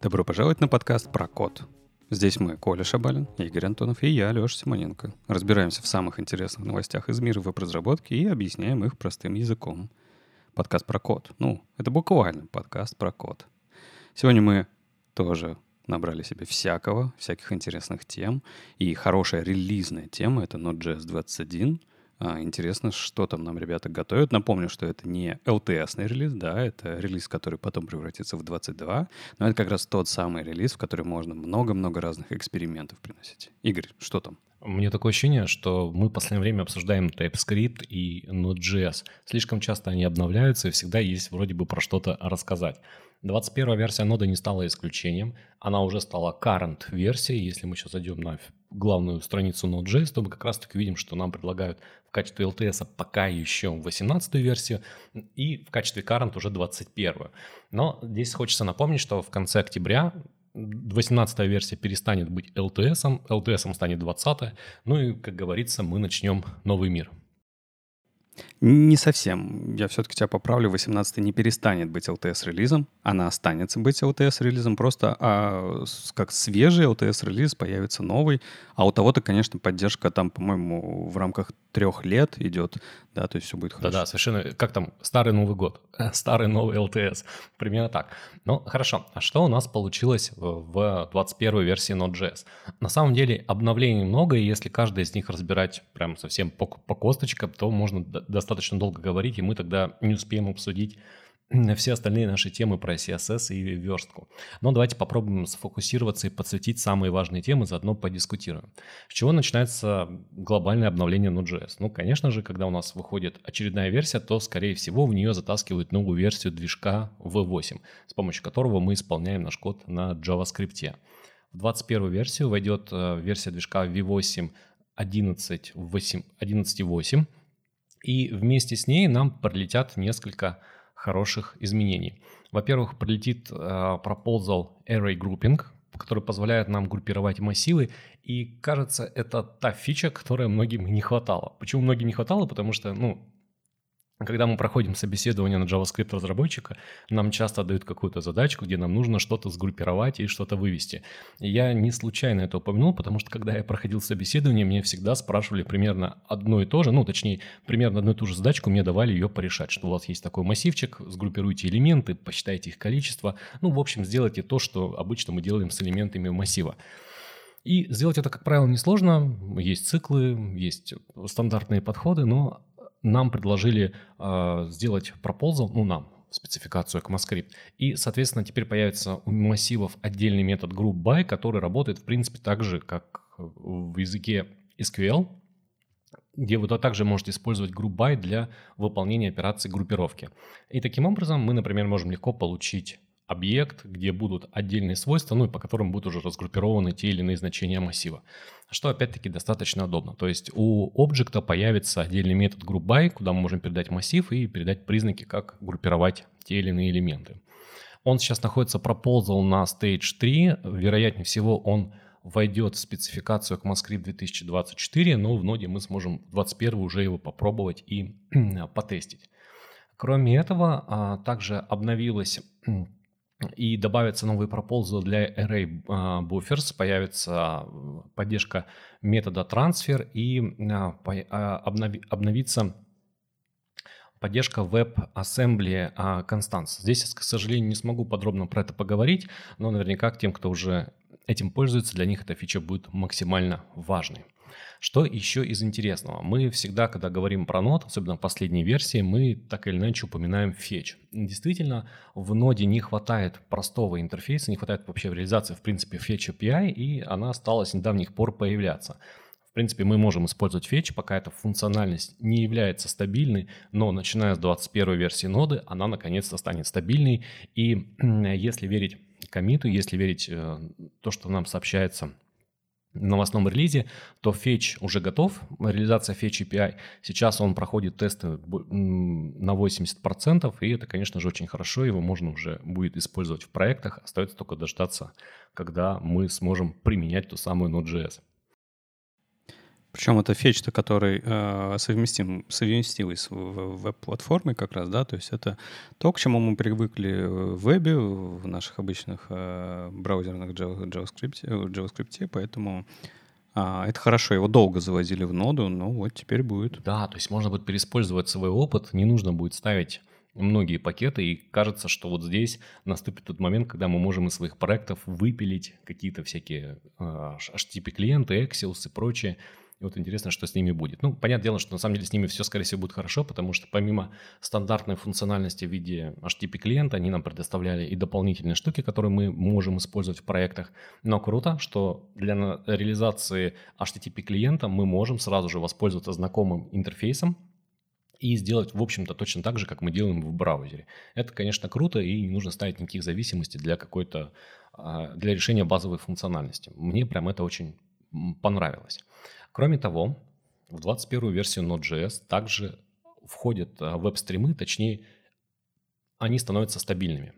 Добро пожаловать на подкаст про код. Здесь мы, Коля Шабалин, Игорь Антонов и я, Леша Симоненко. Разбираемся в самых интересных новостях из мира веб-разработки и объясняем их простым языком. Подкаст про код. Ну, это буквально подкаст про код. Сегодня мы тоже набрали себе всякого, всяких интересных тем. И хорошая релизная тема — это Node.js 21 — а, интересно, что там нам ребята готовят. Напомню, что это не LTS релиз, да, это релиз, который потом превратится в 22, но это как раз тот самый релиз, в который можно много-много разных экспериментов приносить. Игорь, что там? Мне такое ощущение, что мы в последнее время обсуждаем TypeScript и Node.js. Слишком часто они обновляются, и всегда есть вроде бы про что-то рассказать. 21 версия ноды не стала исключением. Она уже стала current версией. Если мы сейчас зайдем на главную страницу Node.js, то мы как раз-таки видим, что нам предлагают в качестве LTS пока еще 18 версию и в качестве current уже 21. Но здесь хочется напомнить, что в конце октября 18 версия перестанет быть LTS, LTS станет 20, ну и, как говорится, мы начнем новый мир. Не совсем. Я все-таки тебя поправлю. 18 не перестанет быть LTS-релизом. Она останется быть LTS-релизом. Просто а, как свежий LTS-релиз появится новый. А у того-то, конечно, поддержка там, по-моему, в рамках трех лет идет. Да, то есть все будет хорошо. Да-да, совершенно. Как там? Старый Новый год. Старый новый LTS. Примерно так. Ну, хорошо. А что у нас получилось в 21 версии Node.js? На самом деле обновлений много, и если каждый из них разбирать прям совсем по, по косточкам, то можно достаточно долго говорить, и мы тогда не успеем обсудить все остальные наши темы про CSS и верстку. Но давайте попробуем сфокусироваться и подсветить самые важные темы, заодно подискутируем. С чего начинается глобальное обновление Node.js? Ну, конечно же, когда у нас выходит очередная версия, то, скорее всего, в нее затаскивают новую версию движка V8, с помощью которого мы исполняем наш код на JavaScript. В 21 версию войдет э, версия движка V8 11.8, и вместе с ней нам пролетят несколько хороших изменений. Во-первых, пролетит э, proposal array grouping, который позволяет нам группировать массивы. И кажется, это та фича, которая многим не хватало. Почему многим не хватало? Потому что, ну, когда мы проходим собеседование на JavaScript разработчика, нам часто дают какую-то задачку, где нам нужно что-то сгруппировать и что-то вывести. И я не случайно это упомянул, потому что когда я проходил собеседование, мне всегда спрашивали примерно одно и то же, ну, точнее, примерно одну и ту же задачку мне давали ее порешать, что у вас есть такой массивчик, сгруппируйте элементы, посчитайте их количество, ну, в общем, сделайте то, что обычно мы делаем с элементами массива. И сделать это, как правило, несложно. Есть циклы, есть стандартные подходы, но нам предложили э, сделать proposal, ну нам, спецификацию ECMAScript. И, соответственно, теперь появится у массивов отдельный метод groupby, который работает, в принципе, так же, как в языке SQL, где вы также можете использовать groupby для выполнения операций группировки. И таким образом мы, например, можем легко получить объект, где будут отдельные свойства, ну и по которым будут уже разгруппированы те или иные значения массива. Что опять-таки достаточно удобно. То есть у объекта появится отдельный метод groupby, куда мы можем передать массив и передать признаки, как группировать те или иные элементы. Он сейчас находится proposal на stage 3. Вероятнее всего он войдет в спецификацию ECMAScript 2024, но в ноде мы сможем в 2021 уже его попробовать и потестить. Кроме этого, а, также обновилась и добавятся новые proposal для array а, buffers, появится поддержка метода transfer и а, а, обновится поддержка WebAssembly Constance. Здесь я, к сожалению, не смогу подробно про это поговорить, но наверняка тем, кто уже этим пользуется, для них эта фича будет максимально важной. Что еще из интересного? Мы всегда, когда говорим про нод, особенно в последней версии, мы так или иначе упоминаем fetch. Действительно, в ноде не хватает простого интерфейса, не хватает вообще реализации, в принципе, fetch API, и она стала с недавних пор появляться. В принципе, мы можем использовать fetch, пока эта функциональность не является стабильной, но начиная с 21 версии ноды, она наконец-то станет стабильной. И если верить комиту, если верить э, то, что нам сообщается новостном релизе, то Fetch уже готов, реализация Fetch API. Сейчас он проходит тесты на 80%, и это, конечно же, очень хорошо, его можно уже будет использовать в проектах. Остается только дождаться, когда мы сможем применять ту самую Node.js. Причем это фетч, который э, совместим, совместимый с веб-платформой как раз, да, то есть это то, к чему мы привыкли в вебе, в наших обычных э, браузерных JavaScript, JavaScript, поэтому э, это хорошо, его долго завозили в ноду, но вот теперь будет. Да, то есть можно будет переиспользовать свой опыт, не нужно будет ставить многие пакеты, и кажется, что вот здесь наступит тот момент, когда мы можем из своих проектов выпилить какие-то всякие э, HTTP-клиенты, Axios и прочее, и вот интересно, что с ними будет. Ну, понятное дело, что на самом деле с ними все, скорее всего, будет хорошо, потому что помимо стандартной функциональности в виде HTTP клиента, они нам предоставляли и дополнительные штуки, которые мы можем использовать в проектах. Но круто, что для реализации HTTP клиента мы можем сразу же воспользоваться знакомым интерфейсом, и сделать, в общем-то, точно так же, как мы делаем в браузере. Это, конечно, круто, и не нужно ставить никаких зависимостей для какой-то, а, для решения базовой функциональности. Мне прям это очень понравилось. Кроме того, в 21 версию Node.js также входят а, веб-стримы, точнее, они становятся стабильными.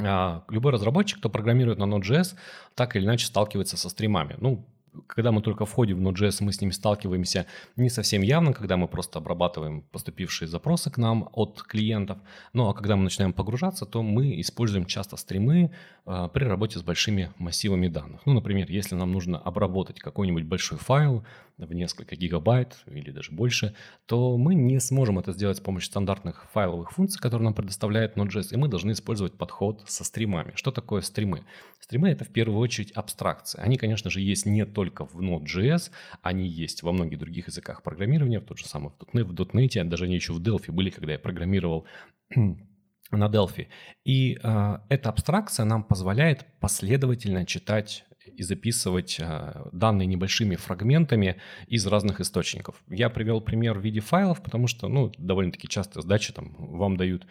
А, любой разработчик, кто программирует на Node.js, так или иначе сталкивается со стримами. Ну, когда мы только входим в Node.js, мы с ними сталкиваемся не совсем явно, когда мы просто обрабатываем поступившие запросы к нам от клиентов. Ну а когда мы начинаем погружаться, то мы используем часто стримы э, при работе с большими массивами данных. Ну, например, если нам нужно обработать какой-нибудь большой файл, в несколько гигабайт или даже больше, то мы не сможем это сделать с помощью стандартных файловых функций, которые нам предоставляет Node.js, и мы должны использовать подход со стримами. Что такое стримы? Стримы — это в первую очередь абстракции. Они, конечно же, есть не только в Node.js, они есть во многих других языках программирования, в тот же самый в .NET, в даже они еще в Delphi были, когда я программировал на Delphi. И э, эта абстракция нам позволяет последовательно читать и записывать а, данные небольшими фрагментами из разных источников. Я привел пример в виде файлов, потому что, ну, довольно-таки часто сдачи там вам дают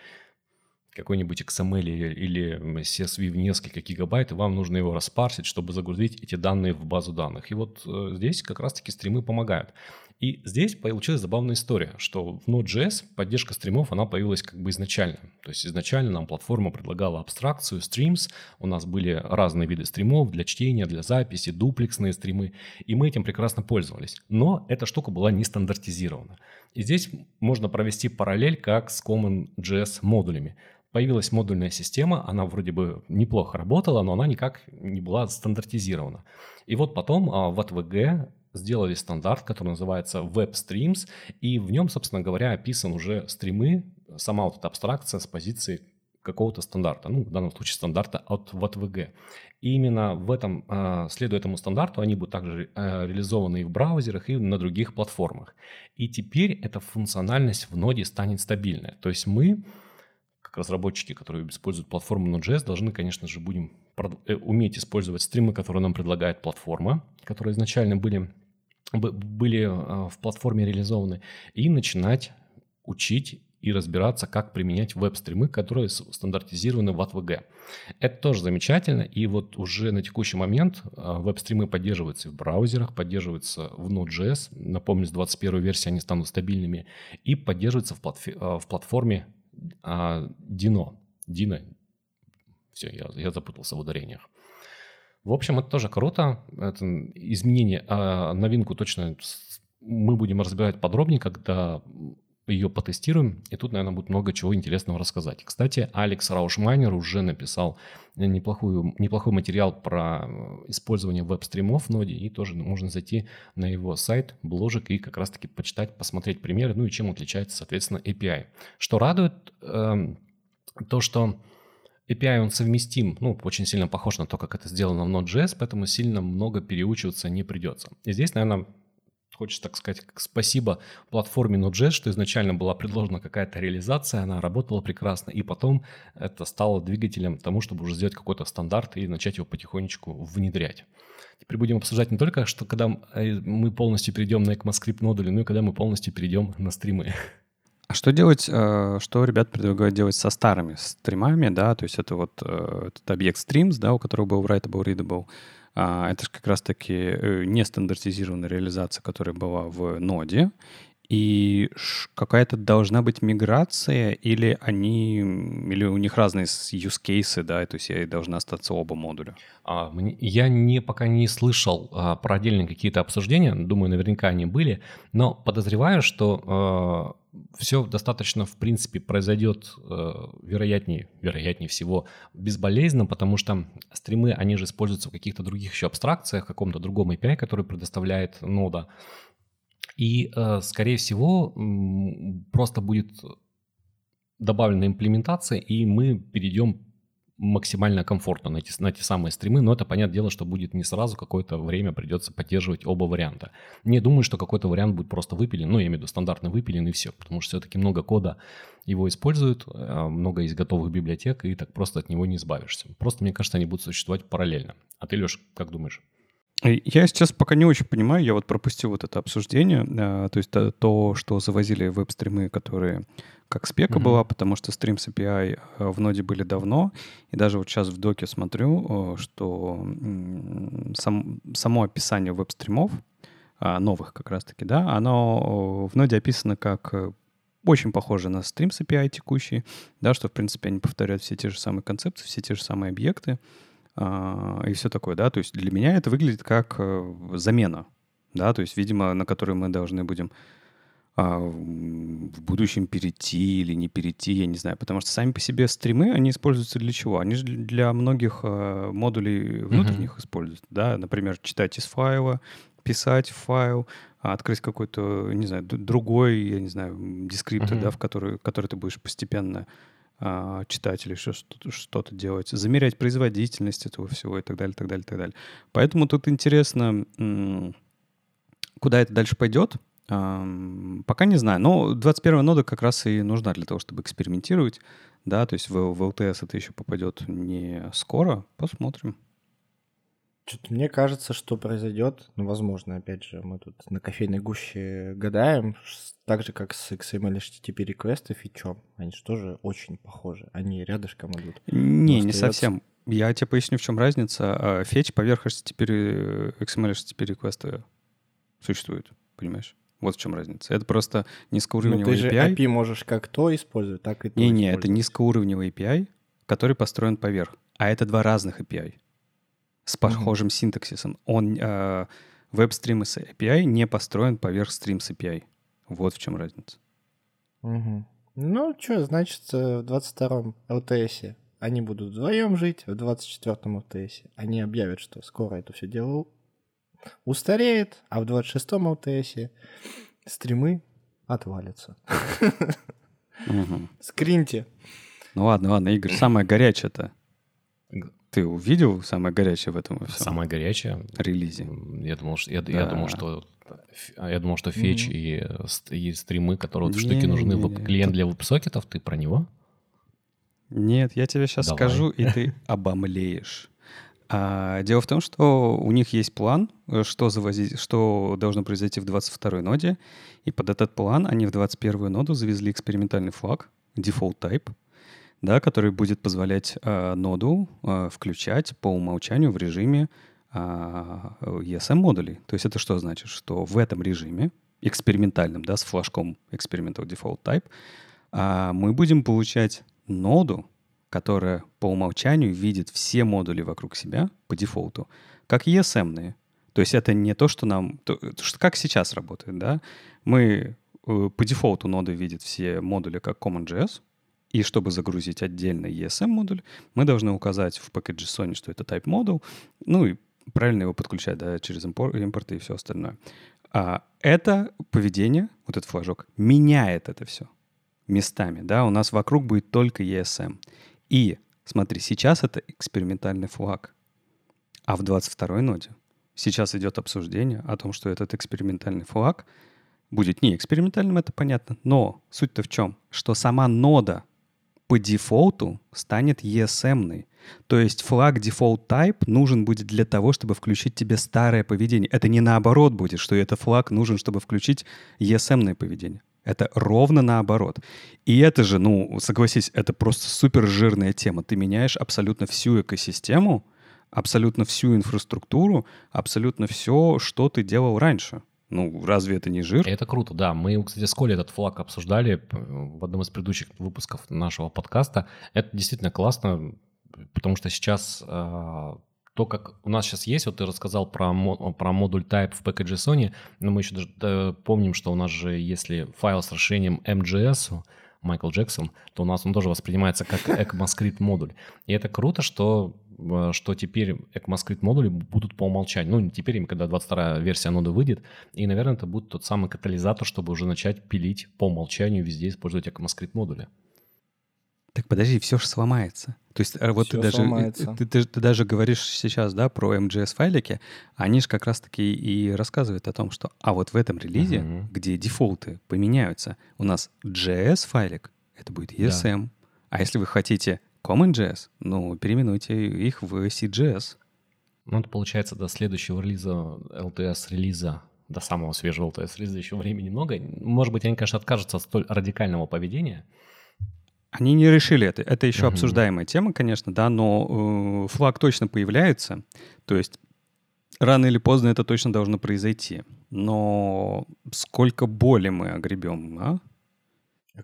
какой-нибудь XML или CSV в несколько гигабайт, и вам нужно его распарсить, чтобы загрузить эти данные в базу данных. И вот э, здесь как раз-таки стримы помогают. И здесь получилась забавная история, что в Node.js поддержка стримов, она появилась как бы изначально. То есть изначально нам платформа предлагала абстракцию, streams, у нас были разные виды стримов для чтения, для записи, дуплексные стримы, и мы этим прекрасно пользовались. Но эта штука была не стандартизирована. И здесь можно провести параллель как с CommonJS модулями. Появилась модульная система, она вроде бы неплохо работала, но она никак не была стандартизирована. И вот потом а, в ATVG сделали стандарт, который называется Web Streams, и в нем, собственно говоря, описан уже стримы, сама вот эта абстракция с позиции какого-то стандарта, ну, в данном случае стандарта от WebVG. И именно в этом, а, следуя этому стандарту, они будут также а, реализованы и в браузерах, и на других платформах. И теперь эта функциональность в ноде станет стабильной. То есть мы, как разработчики, которые используют платформу Node.js, должны, конечно же, будем э, уметь использовать стримы, которые нам предлагает платформа, которые изначально были были а, в платформе реализованы, и начинать учить и разбираться, как применять веб-стримы, которые стандартизированы в ATVG. Это тоже замечательно, и вот уже на текущий момент а, веб-стримы поддерживаются в браузерах, поддерживаются в Node.js, напомню, с 21 версии они станут стабильными, и поддерживаются в, платфи- в платформе Dino. Dino. Все, я, я запутался в ударениях. В общем, это тоже круто. Это изменение, а новинку точно мы будем разбирать подробнее, когда ее потестируем, и тут, наверное, будет много чего интересного рассказать. Кстати, Алекс Раушмайнер уже написал неплохую, неплохой материал про использование веб-стримов в ноде, и тоже можно зайти на его сайт, бложек, и как раз-таки почитать, посмотреть примеры, ну и чем отличается, соответственно, API. Что радует, э, то, что API он совместим, ну, очень сильно похож на то, как это сделано в Node.js, поэтому сильно много переучиваться не придется. И здесь, наверное, хочется так сказать, спасибо платформе Node.js, что изначально была предложена какая-то реализация, она работала прекрасно, и потом это стало двигателем тому, чтобы уже сделать какой-то стандарт и начать его потихонечку внедрять. Теперь будем обсуждать не только, что когда мы полностью перейдем на ECMAScript модули, но и когда мы полностью перейдем на стримы. А что делать, э, что ребят предлагают делать со старыми стримами, да, то есть это вот э, этот объект streams, да, у которого был writable, readable, это же как раз-таки э, нестандартизированная реализация, которая была в ноде, И какая-то должна быть миграция, или они, или у них разные use cases, да, то есть должны остаться оба модуля? А, я не, пока не слышал а, про отдельные какие-то обсуждения, думаю, наверняка они были, но подозреваю, что а, все достаточно, в принципе, произойдет а, вероятнее, вероятнее всего безболезненно, потому что стримы, они же используются в каких-то других еще абстракциях, в каком-то другом API, который предоставляет нода. И, э, скорее всего, просто будет добавлена имплементация, и мы перейдем максимально комфортно на те, на те самые стримы, но это, понятное дело, что будет не сразу, какое-то время придется поддерживать оба варианта. Не думаю, что какой-то вариант будет просто выпилен, ну, я имею в виду стандартно выпилен и все, потому что все-таки много кода его используют, а много есть готовых библиотек, и так просто от него не избавишься. Просто, мне кажется, они будут существовать параллельно. А ты, Леш, как думаешь? Я сейчас пока не очень понимаю, я вот пропустил вот это обсуждение, а, то есть то, что завозили веб-стримы, которые как спека mm-hmm. была, потому что Streams API а, в ноде были давно, и даже вот сейчас в доке смотрю, что сам, само описание веб-стримов, а, новых как раз-таки, да, оно в ноде описано как э, очень похоже на Streams API текущий, да, что, в принципе, они повторяют все те же самые концепции, все те же самые объекты, и все такое, да, то есть для меня это выглядит как э, замена, да, то есть, видимо, на которую мы должны будем а, в будущем перейти или не перейти, я не знаю, потому что сами по себе стримы, они используются для чего? Они же для многих а, модулей внутренних mm-hmm. используются, да, например, читать из файла, писать файл, открыть какой-то, не знаю, другой, я не знаю, дескриптор, mm-hmm. да, в который, который ты будешь постепенно читать или еще что-то делать, замерять производительность этого всего и так далее, так далее, так далее. Поэтому тут интересно, куда это дальше пойдет. Пока не знаю. Но 21 нода как раз и нужна для того, чтобы экспериментировать. Да, то есть в, в LTS это еще попадет не скоро. Посмотрим. Что-то мне кажется, что произойдет, ну, возможно, опять же, мы тут на кофейной гуще гадаем, так же, как с XML HTTP и фичом. Они же тоже очень похожи. Они рядышком идут. Не, не совсем. Я тебе поясню, в чем разница. Фетч поверх HTTP, XML HTTP request существует, понимаешь? Вот в чем разница. Это просто низкоуровневый Но ты API. же API можешь как то использовать, так и то Не-не, это низкоуровневый API, который построен поверх. А это два разных API с похожим mm-hmm. синтаксисом. Он э, WebStreams API не построен поверх Streams API. Вот в чем разница. Угу. Ну, что, значит, в 22-м LTS они будут вдвоем жить, в 24-м LTS они объявят, что скоро это все дело устареет, а в 26-м LTS стримы отвалятся. Скриньте. Ну ладно, ладно, Игорь, самое горячее-то. Ты увидел самое горячее в этом во всем? Самое горячее? Релизе. Я думал, что, я, да. я думал, что я думал, что фетч mm-hmm. и, и стримы, которые вот штуки нужны в клиент для веб-сокетов, ты про него? Нет, я тебе сейчас Давай. скажу, и ты обомлеешь. А, дело в том, что у них есть план, э, что, завозить, что должно произойти в 22-й ноде, и под этот план они в 21-ю ноду завезли экспериментальный флаг, default type, да, который будет позволять э, ноду э, включать по умолчанию в режиме э, ESM-модулей. То есть это что значит? Что в этом режиме, экспериментальном, да, с флажком Experimental Default Type, э, мы будем получать ноду, которая по умолчанию видит все модули вокруг себя по дефолту, как ESM-ные. То есть это не то, что нам... То, что как сейчас работает, да? Мы э, по дефолту нода видит все модули как CommonJS, и чтобы загрузить отдельный ESM-модуль, мы должны указать в package.json, что это type model, ну и правильно его подключать да, через импорт, импорты и все остальное. А это поведение, вот этот флажок, меняет это все местами. Да? У нас вокруг будет только ESM. И смотри, сейчас это экспериментальный флаг, а в 22-й ноде сейчас идет обсуждение о том, что этот экспериментальный флаг будет не экспериментальным, это понятно, но суть-то в чем? Что сама нода по дефолту станет ESM-ной. То есть флаг default type нужен будет для того, чтобы включить тебе старое поведение. Это не наоборот будет, что это флаг нужен, чтобы включить ESM-ное поведение. Это ровно наоборот. И это же, ну, согласись, это просто супер жирная тема. Ты меняешь абсолютно всю экосистему, абсолютно всю инфраструктуру, абсолютно все, что ты делал раньше. Ну, разве это не жир? Это круто, да. Мы, кстати, с Колей этот флаг обсуждали в одном из предыдущих выпусков нашего подкаста. Это действительно классно, потому что сейчас э, то, как у нас сейчас есть, вот ты рассказал про, про модуль type в package Sony, но мы еще даже да, помним, что у нас же, если файл с расширением MGS, Майкл Джексон, то у нас он тоже воспринимается как ECMAScript модуль. И это круто, что, э, что теперь ECMAScript модули будут по умолчанию. Ну, теперь им, когда 22 версия ноды выйдет, и, наверное, это будет тот самый катализатор, чтобы уже начать пилить по умолчанию везде использовать ECMAScript модули. Так подожди, все же сломается. То есть э, вот ты даже, э, ты, ты, ты даже говоришь сейчас, да, про MGS-файлики, они же как раз-таки и рассказывают о том, что, а вот в этом релизе, uh-huh. где дефолты поменяются, у нас JS-файлик, это будет ESM. Да. А если вы хотите CommonJS, ну, переименуйте их в CJS. Ну, это получается до следующего релиза, LTS-релиза, до самого свежего LTS-релиза еще времени много. Может быть, они, конечно, откажутся от столь радикального поведения, они не решили это. Это еще угу. обсуждаемая тема, конечно, да, но э, флаг точно появляется. То есть рано или поздно это точно должно произойти. Но сколько боли мы огребем, а?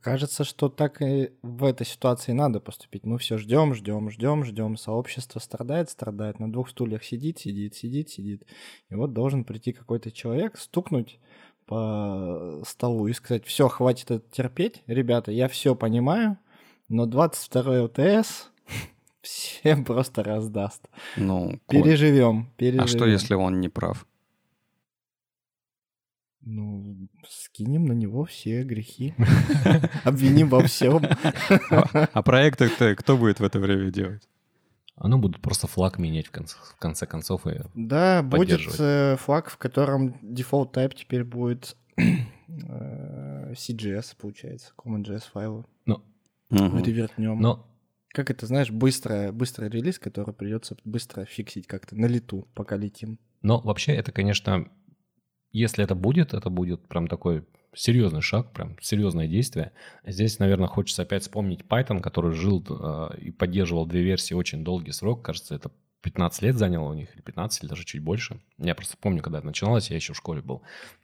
Кажется, что так и в этой ситуации надо поступить. Мы все ждем, ждем, ждем, ждем. Сообщество страдает, страдает. На двух стульях сидит, сидит, сидит, сидит. И вот должен прийти какой-то человек, стукнуть по столу и сказать, все, хватит это терпеть. Ребята, я все понимаю, но 22 ЛТС всем просто раздаст. Ну, переживем, переживем. А что, если он не прав? Ну, скинем на него все грехи. Обвиним во всем. А, а проекты кто будет в это время делать? Оно будут просто флаг менять в конце, в конце концов и Да, будет э, флаг, в котором default type теперь будет э, CGS, получается, CommonJS файлы. Ну, угу. ревернем. Но как это, знаешь, быстрый, быстрый релиз, который придется быстро фиксить как-то на лету, пока летим. Но вообще это, конечно, если это будет, это будет прям такой серьезный шаг, прям серьезное действие. Здесь, наверное, хочется опять вспомнить Python, который жил э, и поддерживал две версии очень долгий срок. Кажется, это 15 лет заняло у них, или 15, или даже чуть больше. Я просто помню, когда это начиналось, я еще в школе был.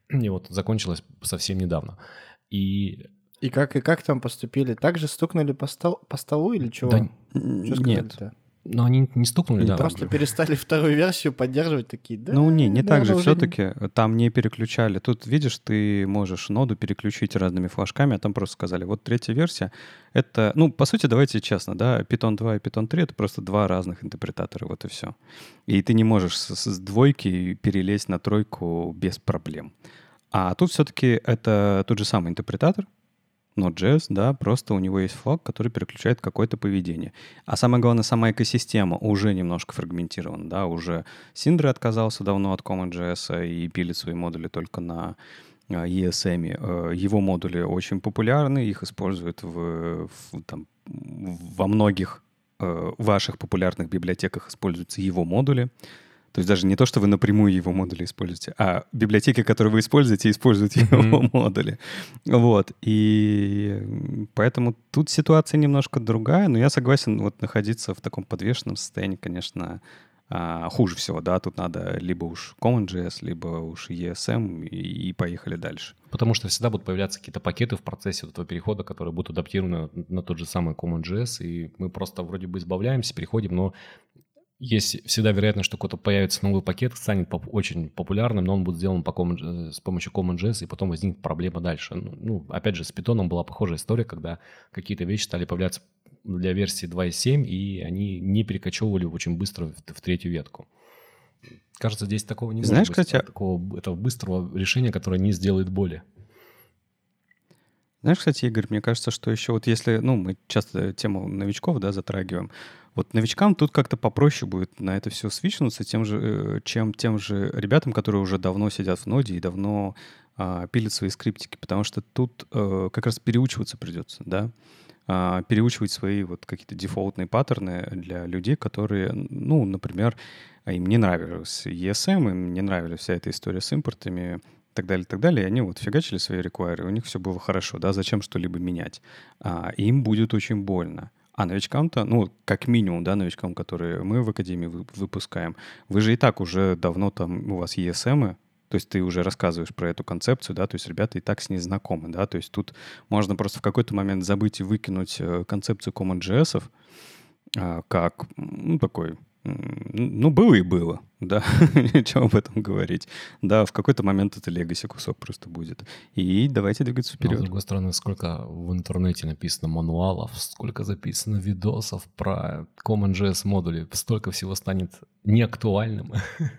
И вот закончилось совсем недавно. И и как, и как там поступили? Так же стукнули по, стол, по столу или чего? Да, что нет. Но они не стукнули, да. просто перестали вторую версию поддерживать такие, да? Ну не, не да, так же все-таки. Там не переключали. Тут, видишь, ты можешь ноду переключить разными флажками, а там просто сказали, вот третья версия, это, ну, по сути, давайте честно, да, Python 2 и Python 3 — это просто два разных интерпретатора, вот и все. И ты не можешь с, с двойки перелезть на тройку без проблем. А тут все-таки это тот же самый интерпретатор, Node.js, да, просто у него есть флаг, который переключает какое-то поведение. А самое главное, сама экосистема уже немножко фрагментирована, да, уже Синдра отказался давно от CommonJS и пилит свои модули только на а, ESM. Э, его модули очень популярны, их используют в, в, там, во многих э, ваших популярных библиотеках используются его модули. То есть даже не то, что вы напрямую его модули используете, а библиотеки, которые вы используете, используют его mm-hmm. модули. Вот. И поэтому тут ситуация немножко другая, но я согласен, вот находиться в таком подвешенном состоянии, конечно, а, хуже всего, да, тут надо либо уж CommonJS, либо уж ESM и, и поехали дальше. Потому что всегда будут появляться какие-то пакеты в процессе этого перехода, которые будут адаптированы на тот же самый CommonJS, и мы просто вроде бы избавляемся, переходим, но есть всегда вероятность, что какой-то появится новый пакет, станет поп- очень популярным, но он будет сделан по common, с помощью CommonJS, и потом возникнет проблема дальше. Ну, ну, опять же, с Python была похожая история, когда какие-то вещи стали появляться для версии 2.7, и они не перекочевывали очень быстро в, в третью ветку. Кажется, здесь такого не Знаешь, может быть, кстати... такого этого быстрого решения, которое не сделает боли. Знаешь, кстати, Игорь, мне кажется, что еще вот если, ну, мы часто тему новичков, да, затрагиваем, вот новичкам тут как-то попроще будет на это все свичнуться, тем же, э, чем тем же ребятам, которые уже давно сидят в ноде и давно а, пилят свои скриптики, потому что тут а, как раз переучиваться придется, да, а, переучивать свои вот какие-то дефолтные паттерны для людей, которые, ну, например, им не нравилось ESM, им не нравилась вся эта история с импортами, так далее, так далее, и они вот фигачили свои реквайры, у них все было хорошо, да, зачем что-либо менять? А, им будет очень больно. А новичкам-то, ну, как минимум, да, новичкам, которые мы в Академии выпускаем, вы же и так уже давно там, у вас ESM, то то есть ты уже рассказываешь про эту концепцию, да, то есть ребята и так с ней знакомы, да, то есть тут можно просто в какой-то момент забыть и выкинуть э, концепцию CommonJS, а, как ну, такой ну, было и было, да, нечего об этом говорить. Да, в какой-то момент это легаси кусок просто будет. И давайте двигаться вперед. Но, с другой стороны, сколько в интернете написано мануалов, сколько записано видосов про CommonJS модули, столько всего станет неактуальным.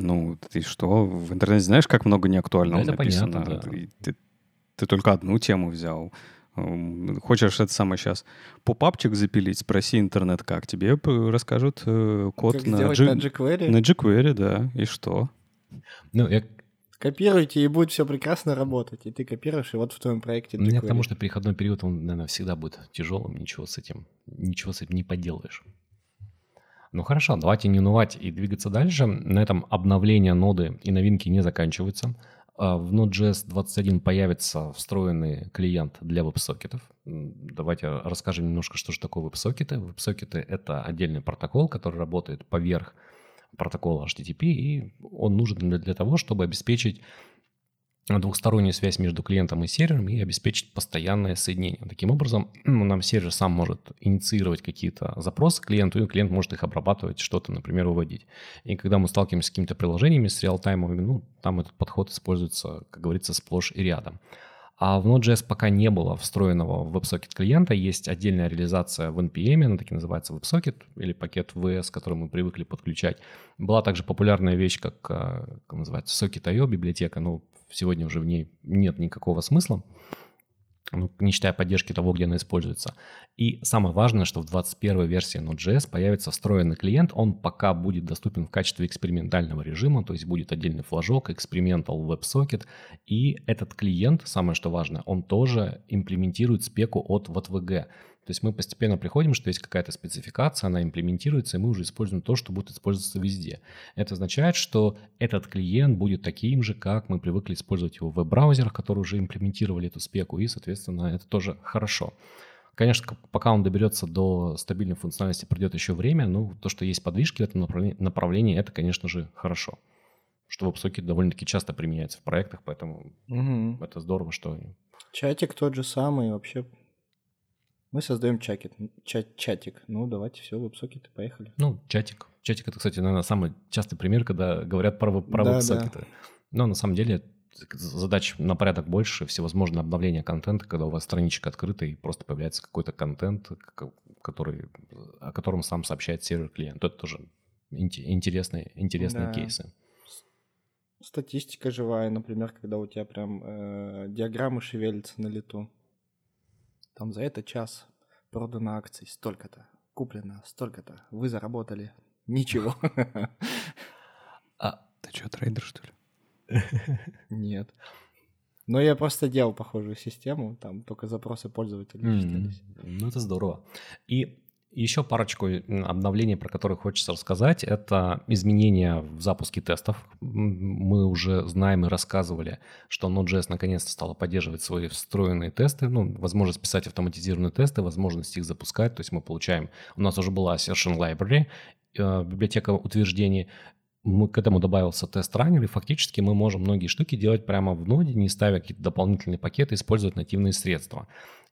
Ну, ты что, в интернете знаешь, как много неактуального да, написано? Понятно, да. ты, ты, ты только одну тему взял. Хочешь это самое сейчас попапчик запилить, спроси интернет как. Тебе расскажут э, код как на, G... на jQuery. На jQuery, да. И что? Ну, я... Копируйте, и будет все прекрасно работать. И ты копируешь, и вот в твоем проекте jQuery. Нет, потому что переходной период, он, наверное, всегда будет тяжелым. Ничего с этим, ничего с этим не поделаешь. Ну хорошо, давайте не унывать и двигаться дальше. На этом обновление ноды и новинки не заканчиваются. А, в Node.js 21 появится встроенный клиент для веб-сокетов. Давайте расскажем немножко, что же такое веб-сокеты. Веб-сокеты — это отдельный протокол, который работает поверх протокола HTTP, и он нужен для того, чтобы обеспечить двухстороннюю связь между клиентом и сервером и обеспечить постоянное соединение. Таким образом, ну, нам сервер сам может инициировать какие-то запросы клиенту, и клиент может их обрабатывать, что-то, например, выводить. И когда мы сталкиваемся с какими-то приложениями, с реалтаймовыми, ну, там этот подход используется, как говорится, сплошь и рядом. А в Node.js пока не было встроенного в WebSocket клиента, есть отдельная реализация в NPM, она таки называется WebSocket, или пакет VS, который мы привыкли подключать. Была также популярная вещь, как, э, как называется, Socket.io библиотека, но сегодня уже в ней нет никакого смысла, ну, не считая поддержки того, где она используется. И самое важное, что в 21 версии Node.js появится встроенный клиент, он пока будет доступен в качестве экспериментального режима, то есть будет отдельный флажок, Experimental WebSocket, и этот клиент, самое что важное, он тоже имплементирует спеку от WebVG. То есть мы постепенно приходим, что есть какая-то спецификация, она имплементируется, и мы уже используем то, что будет использоваться везде. Это означает, что этот клиент будет таким же, как мы привыкли использовать его в веб-браузерах, которые уже имплементировали эту спеку, и, соответственно, это тоже хорошо. Конечно, пока он доберется до стабильной функциональности, придет еще время, но то, что есть подвижки в этом направлении, это, конечно же, хорошо. Что WebSocket довольно-таки часто применяется в проектах, поэтому угу. это здорово, что... Чатик тот же самый, вообще мы создаем чатик, чат, чатик. Ну, давайте все, веб-сокеты, поехали. Ну, чатик. Чатик это, кстати, наверное, самый частый пример, когда говорят про, про да, веб-сокеты. Да. Но на самом деле задач на порядок больше, всевозможные обновления контента, когда у вас страничка открыта и просто появляется какой-то контент, который, о котором сам сообщает сервер-клиент. Это тоже интересные, интересные да. кейсы. Статистика живая, например, когда у тебя прям э, диаграммы шевелятся на лету. Там за этот час продано акций столько-то, куплено столько-то, вы заработали ничего. А ты что, трейдер, что ли? Нет. Но я просто делал похожую систему, там только запросы пользователей mm-hmm. Ну, это здорово. И еще парочку обновлений, про которые хочется рассказать, это изменения в запуске тестов. Мы уже знаем и рассказывали, что Node.js наконец-то стала поддерживать свои встроенные тесты, ну, возможность писать автоматизированные тесты, возможность их запускать. То есть мы получаем, у нас уже была Assertion Library, э, библиотека утверждений, мы, к этому добавился тест-раннер, и фактически мы можем многие штуки делать прямо в ноде, не ставя какие-то дополнительные пакеты, использовать нативные средства.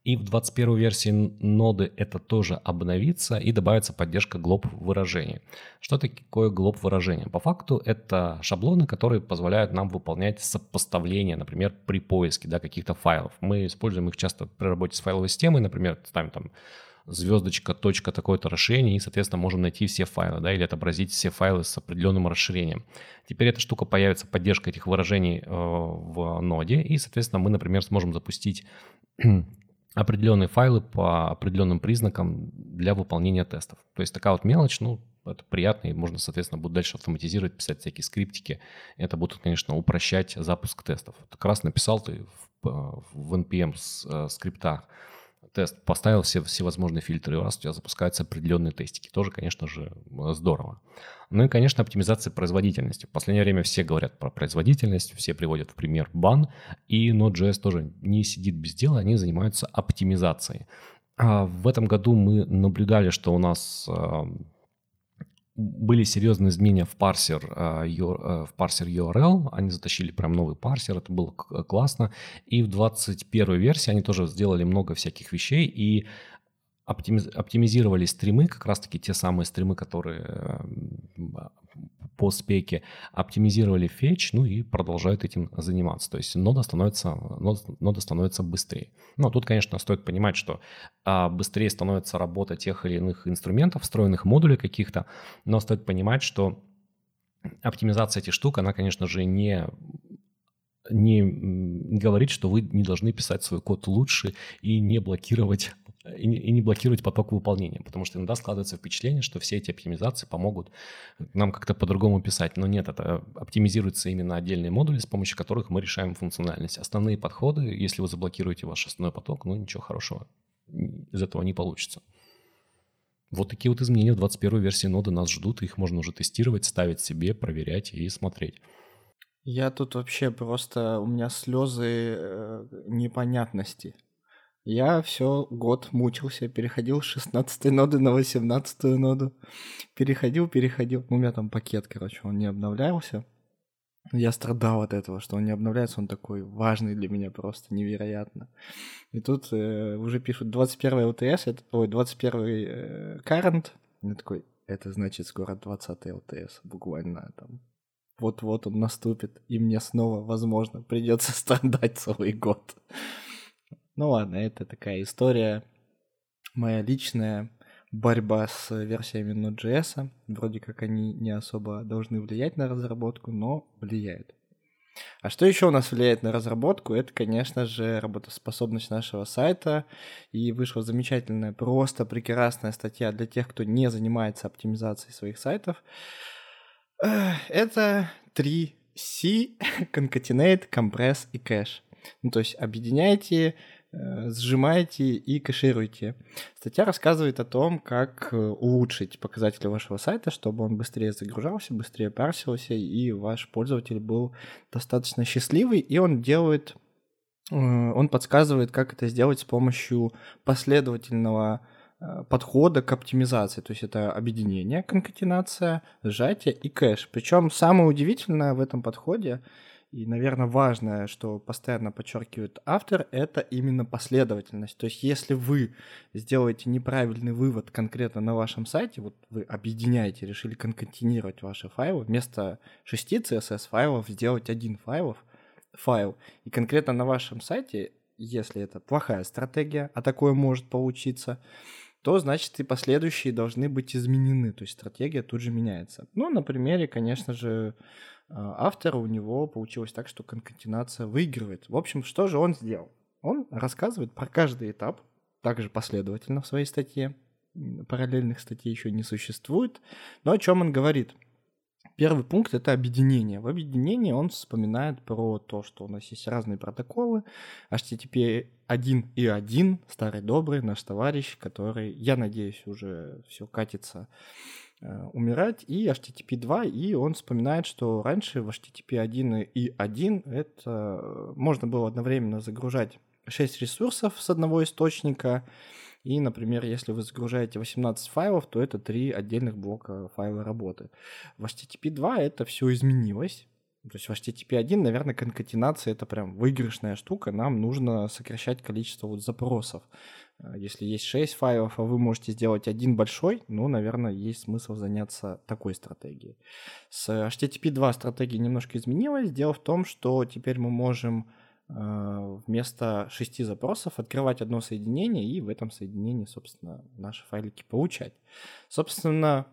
И в 21 версии ноды это тоже обновится и добавится поддержка глоб выражений. Что такое глоб выражения? По факту это шаблоны, которые позволяют нам выполнять сопоставление, например, при поиске да, каких-то файлов. Мы используем их часто при работе с файловой системой, например, ставим там звездочка, точка, такое-то расширение, и, соответственно, можем найти все файлы, да, или отобразить все файлы с определенным расширением. Теперь эта штука появится, поддержка этих выражений э, в ноде, и, соответственно, мы, например, сможем запустить определенные файлы по определенным признакам для выполнения тестов. То есть такая вот мелочь, ну, это приятно, и можно, соответственно, будет дальше автоматизировать, писать всякие скриптики. Это будет, конечно, упрощать запуск тестов. Как раз написал ты в, в NPM э, скриптах тест, поставил все всевозможные фильтры, и у вас у тебя запускаются определенные тестики. Тоже, конечно же, здорово. Ну и, конечно, оптимизация производительности. В последнее время все говорят про производительность, все приводят в пример бан, и Node.js тоже не сидит без дела, они занимаются оптимизацией. А в этом году мы наблюдали, что у нас были серьезные изменения в парсер, в парсер URL, они затащили прям новый парсер, это было классно, и в 21 версии они тоже сделали много всяких вещей, и оптимиз, оптимизировали стримы, как раз-таки те самые стримы, которые по спеке, оптимизировали фетч, ну и продолжают этим заниматься. То есть нода становится, нода, нода становится быстрее. Но тут, конечно, стоит понимать, что а, быстрее становится работа тех или иных инструментов, встроенных модулей каких-то, но стоит понимать, что оптимизация этих штук, она, конечно же, не не говорит, что вы не должны писать свой код лучше и не блокировать и не, и блокировать поток выполнения, потому что иногда складывается впечатление, что все эти оптимизации помогут нам как-то по-другому писать. Но нет, это оптимизируются именно отдельные модули, с помощью которых мы решаем функциональность. Основные подходы, если вы заблокируете ваш основной поток, ну ничего хорошего из этого не получится. Вот такие вот изменения в 21 версии ноды нас ждут, их можно уже тестировать, ставить себе, проверять и смотреть. Я тут вообще просто, у меня слезы э, непонятности. Я все год мучился, переходил с 16 ноды на 18 ноду. Переходил, переходил. Ну, у меня там пакет, короче, он не обновлялся. Я страдал от этого, что он не обновляется, он такой важный для меня просто невероятно. И тут э, уже пишут 21 LTS, это, ой, 21 э, current. Я такой, это значит скоро 20 LTS, буквально там. Вот-вот он наступит, и мне снова, возможно, придется страдать целый год. Ну ладно, это такая история моя личная борьба с версиями Node.js. Вроде как они не особо должны влиять на разработку, но влияют. А что еще у нас влияет на разработку? Это, конечно же, работоспособность нашего сайта. И вышла замечательная, просто прекрасная статья для тех, кто не занимается оптимизацией своих сайтов. Это 3C, Concatenate, Compress и Cache. Ну, то есть объединяйте сжимаете и кэшируете. Статья рассказывает о том, как э, улучшить показатели вашего сайта, чтобы он быстрее загружался, быстрее парсился, и ваш пользователь был достаточно счастливый, и он делает, э, он подсказывает, как это сделать с помощью последовательного подхода к оптимизации. То есть это объединение, конкатенация, сжатие и кэш. Причем самое удивительное в этом подходе — и, наверное, важное, что постоянно подчеркивает автор, это именно последовательность. То есть, если вы сделаете неправильный вывод конкретно на вашем сайте, вот вы объединяете, решили конкатинировать ваши файлы, вместо шести CSS файлов сделать один файлов, файл. И конкретно на вашем сайте, если это плохая стратегия, а такое может получиться, то значит и последующие должны быть изменены. То есть стратегия тут же меняется. Ну, на примере, конечно же, а, автора у него получилось так, что конкатенация выигрывает. В общем, что же он сделал? Он рассказывает про каждый этап, также последовательно в своей статье. Параллельных статей еще не существует. Но о чем он говорит? Первый пункт — это объединение. В объединении он вспоминает про то, что у нас есть разные протоколы. HTTP 1 и 1, старый добрый наш товарищ, который, я надеюсь, уже все катится Э, умирать, и HTTP 2, и он вспоминает, что раньше в HTTP 1 и 1 это э, можно было одновременно загружать 6 ресурсов с одного источника, и, например, если вы загружаете 18 файлов, то это 3 отдельных блока файла работы. В HTTP 2 это все изменилось, то есть в HTTP 1, наверное, конкатенация это прям выигрышная штука. Нам нужно сокращать количество вот запросов. Э, если есть 6 файлов, а вы можете сделать один большой, ну, наверное, есть смысл заняться такой стратегией. С HTTP 2 стратегия немножко изменилась. Дело в том, что теперь мы можем э, вместо 6 запросов открывать одно соединение и в этом соединении, собственно, наши файлики получать. Собственно,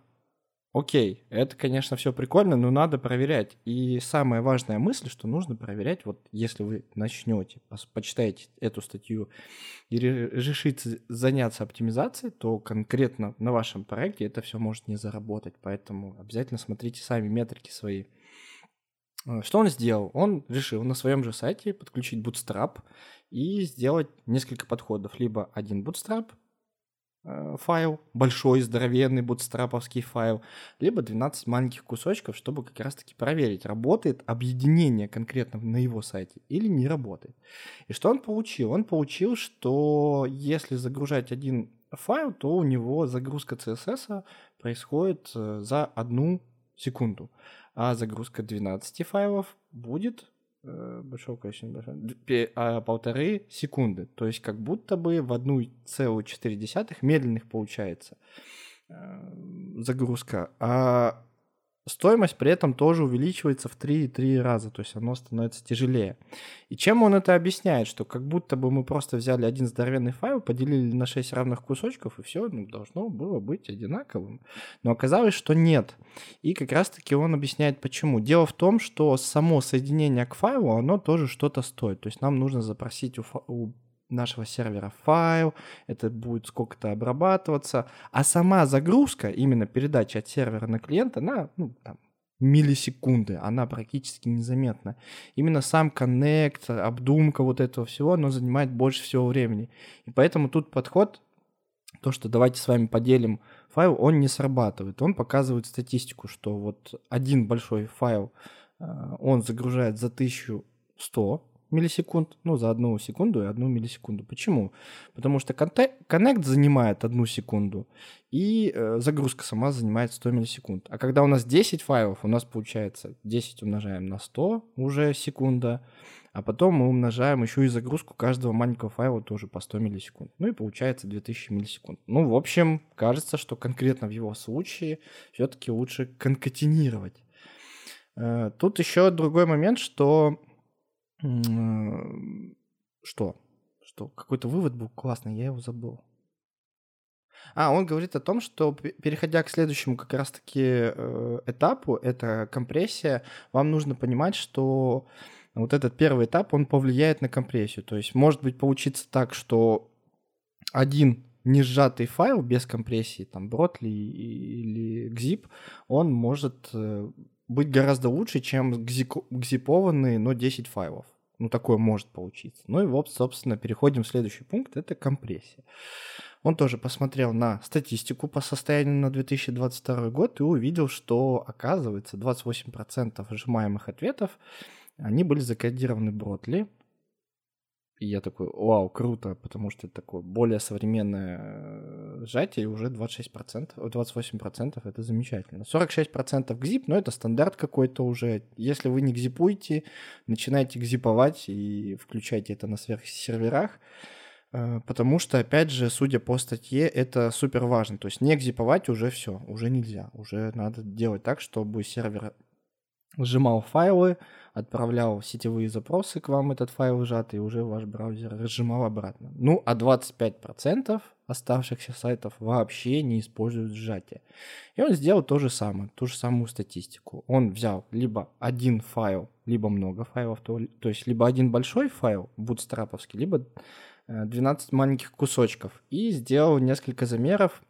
Окей, это, конечно, все прикольно, но надо проверять. И самая важная мысль, что нужно проверять, вот если вы начнете, почитаете эту статью и решите заняться оптимизацией, то конкретно на вашем проекте это все может не заработать. Поэтому обязательно смотрите сами метрики свои. А, что он сделал? Он решил на своем же сайте подключить Bootstrap и сделать несколько подходов. Либо один Bootstrap, Э, файл, большой, здоровенный бутстраповский файл, либо 12 маленьких кусочков, чтобы как раз-таки проверить, работает объединение конкретно на его сайте или не работает. И что он получил? Он получил, что если загружать один файл, то у него загрузка CSS происходит э, за одну секунду, а загрузка 12 файлов будет э, большого количества большого, а, полторы секунды. То есть как будто бы в одну целую четыре десятых медленных получается э, загрузка. А стоимость при этом тоже увеличивается в 3,3 раза, то есть оно становится тяжелее. И чем он это объясняет? Что как будто бы мы просто взяли один здоровенный файл, поделили на 6 равных кусочков, и все ну, должно было быть одинаковым. Но оказалось, что нет. И как раз-таки он объясняет, почему. Дело в том, что само соединение к файлу, оно тоже что-то стоит. То есть нам нужно запросить у, у нашего сервера файл, это будет сколько-то обрабатываться, а сама загрузка, именно передача от сервера на клиента, она ну, там, миллисекунды, она практически незаметна. Именно сам коннект, обдумка вот этого всего, оно занимает больше всего времени. И поэтому тут подход, то, что давайте с вами поделим файл, он не срабатывает. Он показывает статистику, что вот один большой файл, э, он загружает за 1100 миллисекунд, ну, за одну секунду и одну миллисекунду. Почему? Потому что коннект занимает одну секунду, и э, загрузка сама занимает 100 миллисекунд. А когда у нас 10 файлов, у нас получается 10 умножаем на 100 уже секунда, а потом мы умножаем еще и загрузку каждого маленького файла тоже по 100 миллисекунд. Ну и получается 2000 миллисекунд. Ну, в общем, кажется, что конкретно в его случае все-таки лучше конкатинировать. Э, тут еще другой момент, что что? Что? Какой-то вывод был классный, я его забыл. А, он говорит о том, что переходя к следующему как раз-таки э, этапу, это компрессия, вам нужно понимать, что вот этот первый этап, он повлияет на компрессию. То есть может быть получиться так, что один не сжатый файл без компрессии, там, Brotli или Gzip, он может э, быть гораздо лучше, чем гзипованный, но 10 файлов. Ну, такое может получиться. Ну и вот, собственно, переходим в следующий пункт, это компрессия. Он тоже посмотрел на статистику по состоянию на 2022 год и увидел, что, оказывается, 28% сжимаемых ответов, они были закодированы Бротли, и я такой, вау, круто, потому что это такое более современное э, сжатие, уже 26%, 28% это замечательно. 46% гзип, но это стандарт какой-то уже. Если вы не гзипуете, начинайте гзиповать и включайте это на сверхсерверах, э, потому что, опять же, судя по статье, это супер важно. То есть не гзиповать уже все, уже нельзя. Уже надо делать так, чтобы сервер сжимал файлы, отправлял сетевые запросы к вам этот файл сжатый, и уже ваш браузер разжимал обратно. Ну, а 25% оставшихся сайтов вообще не используют сжатие. И он сделал то же самое, ту же самую статистику. Он взял либо один файл, либо много файлов, то, то есть либо один большой файл, бутстраповский, либо 12 э, маленьких кусочков, и сделал несколько замеров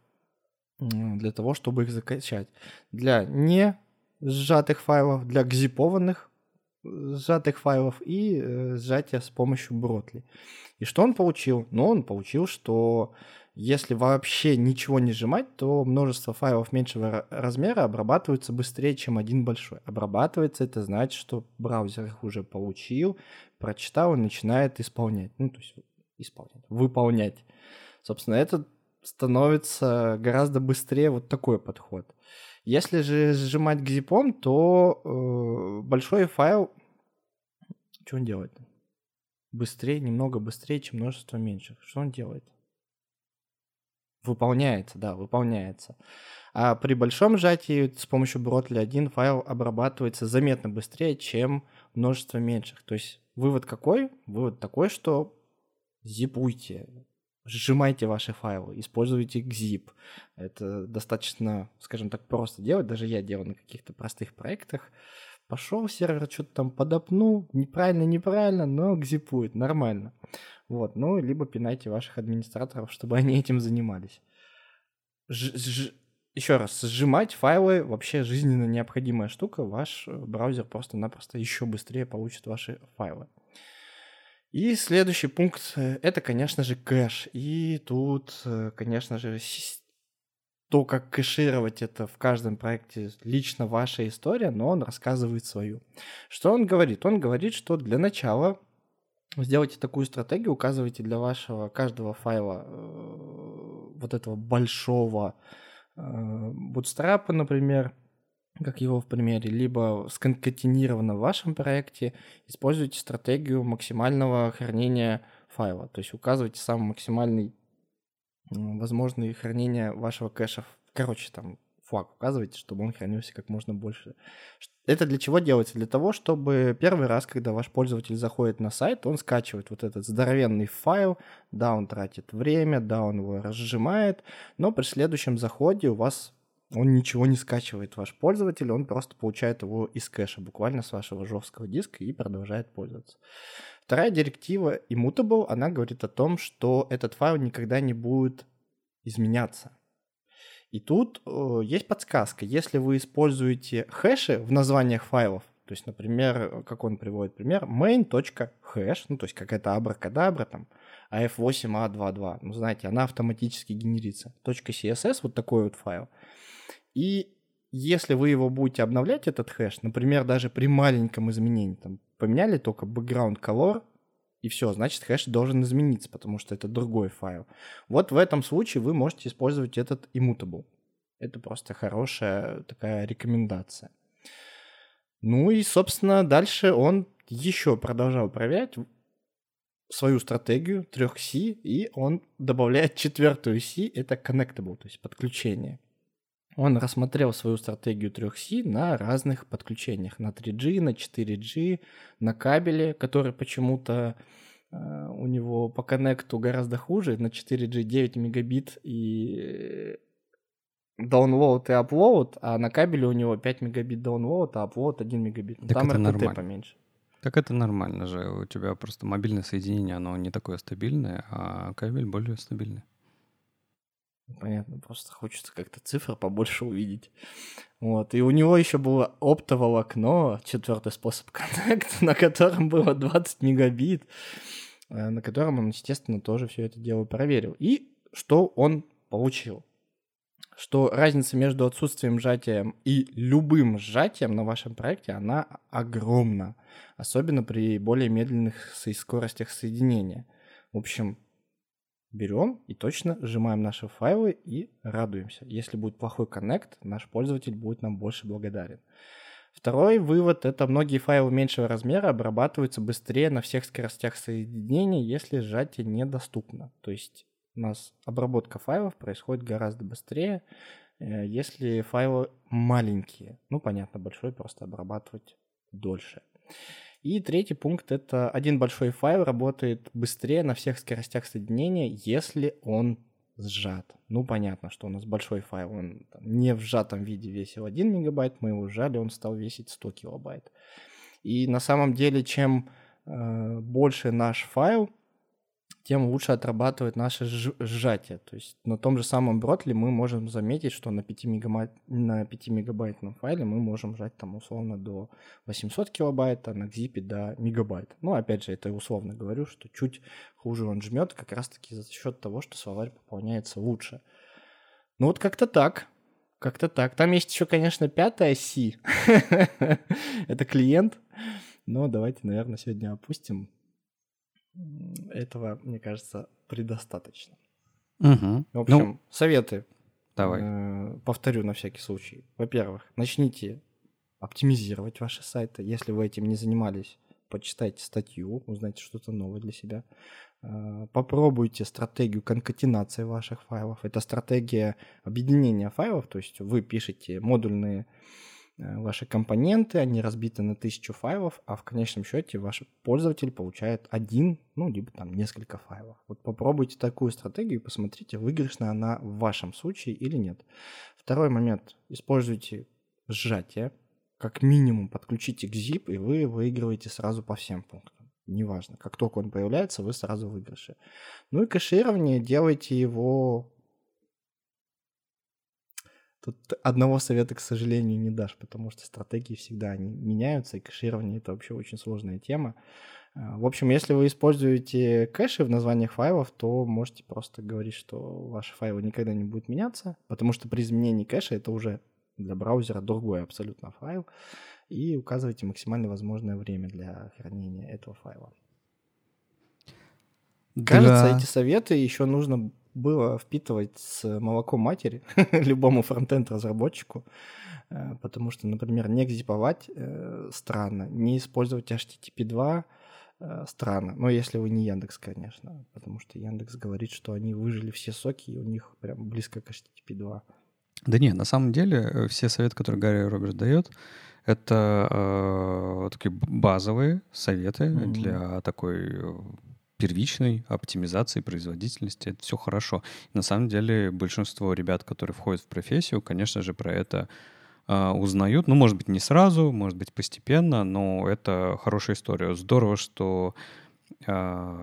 для того, чтобы их закачать. Для не сжатых файлов, для гзипованных сжатых файлов и э, сжатия с помощью Бротли. И что он получил? Ну, он получил, что если вообще ничего не сжимать, то множество файлов меньшего размера обрабатываются быстрее, чем один большой. Обрабатывается это значит, что браузер их уже получил, прочитал и начинает исполнять. Ну, то есть исполнять, выполнять. Собственно, это становится гораздо быстрее вот такой подход. Если же сжимать гзипом, то э, большой файл... Что он делает? Быстрее, немного быстрее, чем множество меньших. Что он делает? Выполняется, да, выполняется. А при большом сжатии с помощью Бротли один файл обрабатывается заметно быстрее, чем множество меньших. То есть вывод какой? Вывод такой, что зипуйте, сжимайте ваши файлы, используйте zip. Это достаточно, скажем так, просто делать. Даже я делал на каких-то простых проектах. Пошел сервер, что-то там подопнул, неправильно, неправильно, но гзипует, нормально. Вот, ну, либо пинайте ваших администраторов, чтобы они этим занимались. Ж- ж- еще раз, сжимать файлы вообще жизненно необходимая штука. Ваш браузер просто-напросто еще быстрее получит ваши файлы. И следующий пункт э, — это, конечно же, кэш. И тут, э, конечно же, то, как кэшировать это в каждом проекте, лично ваша история, но он рассказывает свою. Что он говорит? Он говорит, что для начала сделайте такую стратегию, указывайте для вашего каждого файла э, вот этого большого бутстрапа, например, как его в примере, либо сконкатинировано в вашем проекте, используйте стратегию максимального хранения файла. То есть указывайте самый максимальный возможный хранение вашего кэша. Короче, там флаг указывайте, чтобы он хранился как можно больше. Это для чего делается? Для того, чтобы первый раз, когда ваш пользователь заходит на сайт, он скачивает вот этот здоровенный файл, да, он тратит время, да, он его разжимает, но при следующем заходе у вас он ничего не скачивает, ваш пользователь, он просто получает его из кэша, буквально с вашего жесткого диска и продолжает пользоваться. Вторая директива Immutable, она говорит о том, что этот файл никогда не будет изменяться. И тут э, есть подсказка. Если вы используете хэши в названиях файлов, то есть, например, как он приводит пример, main.hash, ну, то есть какая-то абракадабра, там, af8a22, ну, знаете, она автоматически генерится. .css, вот такой вот файл. И если вы его будете обновлять, этот хэш, например, даже при маленьком изменении, там, поменяли только background color, и все, значит, хэш должен измениться, потому что это другой файл. Вот в этом случае вы можете использовать этот immutable. Это просто хорошая такая рекомендация. Ну и, собственно, дальше он еще продолжал проверять свою стратегию трех C, и он добавляет четвертую C, это connectable, то есть подключение. Он рассмотрел свою стратегию трех C на разных подключениях, на 3G, на 4G, на кабеле, который почему-то э, у него по коннекту гораздо хуже, на 4G 9 мегабит и download и upload, а на кабеле у него 5 мегабит download, а upload 1 мегабит. Так Там это RTT нормально. поменьше. Так это нормально же. У тебя просто мобильное соединение, оно не такое стабильное, а кабель более стабильный. Понятно, просто хочется как-то цифр побольше увидеть. Вот. И у него еще было оптоволокно, четвертый способ коннекта, на котором было 20 мегабит, э, на котором он, естественно, тоже все это дело проверил. И что он получил? Что разница между отсутствием сжатия и любым сжатием на вашем проекте, она огромна. Особенно при более медленных скоростях соединения. В общем, берем и точно сжимаем наши файлы и радуемся. Если будет плохой коннект, наш пользователь будет нам больше благодарен. Второй вывод – это многие файлы меньшего размера обрабатываются быстрее на всех скоростях соединения, если сжатие недоступно. То есть у нас обработка файлов происходит гораздо быстрее, э, если файлы маленькие. Ну, понятно, большой просто обрабатывать дольше. И третий пункт — это один большой файл работает быстрее на всех скоростях соединения, если он сжат. Ну, понятно, что у нас большой файл, он не в сжатом виде весил 1 мегабайт, мы его сжали, он стал весить 100 килобайт. И на самом деле, чем э, больше наш файл, тем лучше отрабатывает наше сжатие. То есть на том же самом бротле мы можем заметить, что на 5, мегабайт, на 5 мегабайтном файле мы можем сжать там условно до 800 килобайт, а на Xzip до мегабайт. Ну, опять же, это условно говорю, что чуть хуже он жмет как раз-таки за счет того, что словарь пополняется лучше. Ну вот как-то так. Как-то так. Там есть еще, конечно, пятая C. это клиент. Но давайте, наверное, сегодня опустим этого, мне кажется, предостаточно. Угу. В общем, ну, советы. Давай. Э, повторю на всякий случай. Во-первых, начните оптимизировать ваши сайты. Если вы этим не занимались, почитайте статью, узнайте что-то новое для себя. Э, попробуйте стратегию конкатенации ваших файлов. Это стратегия объединения файлов, то есть вы пишете модульные Э, ваши компоненты, они разбиты на тысячу файлов, а в конечном счете ваш пользователь получает один, ну, либо там несколько файлов. Вот попробуйте такую стратегию и посмотрите, выигрышна она в вашем случае или нет. Второй момент. Используйте сжатие. Как минимум подключите к zip, и вы выигрываете сразу по всем пунктам. Неважно, как только он появляется, вы сразу выигрыши. Ну и кэширование, делайте его Тут одного совета, к сожалению, не дашь, потому что стратегии всегда они меняются, и кэширование — это вообще очень сложная тема. А, в общем, если вы используете кэши в названиях файлов, то можете просто говорить, что ваши файлы никогда не будут меняться, потому что при изменении кэша это уже для браузера другой абсолютно файл, и указывайте максимально возможное время для хранения этого файла. Кажется, эти советы еще нужно было впитывать с молоком матери любому фронтенд-разработчику, э, потому что, например, не экзиповать э, странно, не использовать HTTP 2 э, странно. Но если вы не Яндекс, конечно, потому что Яндекс говорит, что они выжили все соки, и у них прям близко к HTTP 2. Да нет, на самом деле все советы, которые Гарри Роберт дает, это э, такие базовые советы mm-hmm. для такой первичной оптимизации производительности. Это все хорошо. на самом деле большинство ребят, которые входят в профессию, конечно же, про это э, узнают. Ну, может быть, не сразу, может быть, постепенно, но это хорошая история. Здорово, что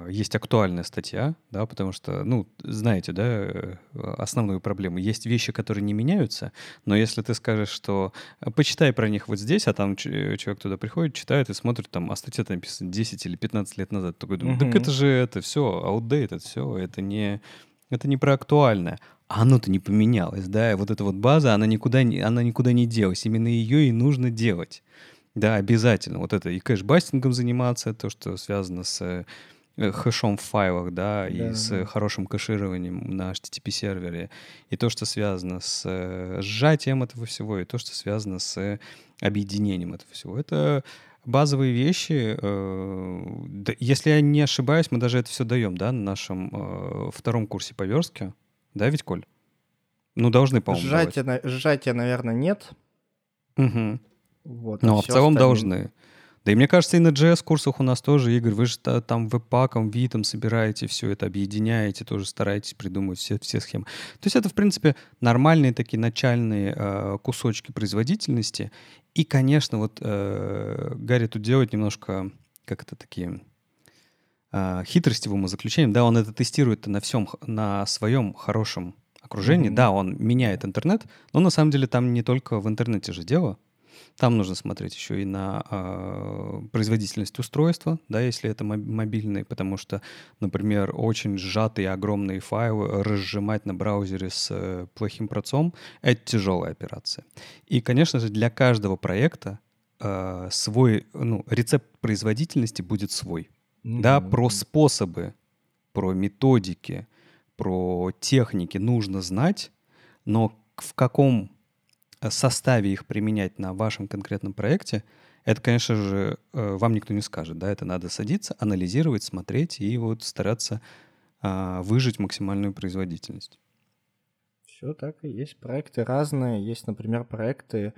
есть актуальная статья, да, потому что, ну, знаете, да, э, основную проблему. Есть вещи, которые не меняются, но если ты скажешь, что «А, почитай про них вот здесь, а там человек туда приходит, читает и смотрит, там, а статья там написана 10 или 15 лет назад, такой думает, так это же это все, outdated, все, это не, это не про актуальное. А оно-то не поменялось, да, и вот эта вот база, она никуда не, она никуда не делась, именно ее и нужно делать. Да, обязательно. Вот это и кэшбастингом заниматься, то, что связано с э, хэшом в файлах, да, да и с да. хорошим кэшированием на HTTP-сервере, и то, что связано с э, сжатием этого всего, и то, что связано с объединением этого всего. Это базовые вещи. Э, если я не ошибаюсь, мы даже это все даем, да, на нашем втором курсе по верстке. Да, ведь, Коль? Ну, должны, по-моему, Сжатия, сжатия, наверное, нет. Угу. Вот, ну, а в целом остальное... должны. Да и мне кажется, и на JS-курсах у нас тоже, Игорь, вы же там веб-паком, витом собираете все это, объединяете, тоже стараетесь придумывать все, все схемы. То есть это, в принципе, нормальные такие начальные э, кусочки производительности. И, конечно, вот э, Гарри тут делает немножко, как это такие э, хитрости в умозаключении. Да, он это тестирует на всем, на своем хорошем окружении. Mm-hmm. Да, он меняет интернет, но на самом деле там не только в интернете же дело. Там нужно смотреть еще и на э, производительность устройства, да, если это мобильный, потому что, например, очень сжатые огромные файлы разжимать на браузере с э, плохим процом — это тяжелая операция. И, конечно же, для каждого проекта э, свой, ну, рецепт производительности будет свой. Mm-hmm. Да, про способы, про методики, про техники нужно знать, но в каком составе их применять на вашем конкретном проекте, это, конечно же, э, вам никто не скажет, да, это надо садиться, анализировать, смотреть и вот стараться а, выжить максимальную производительность. Все так и есть. Проекты разные. Есть, например, проекты,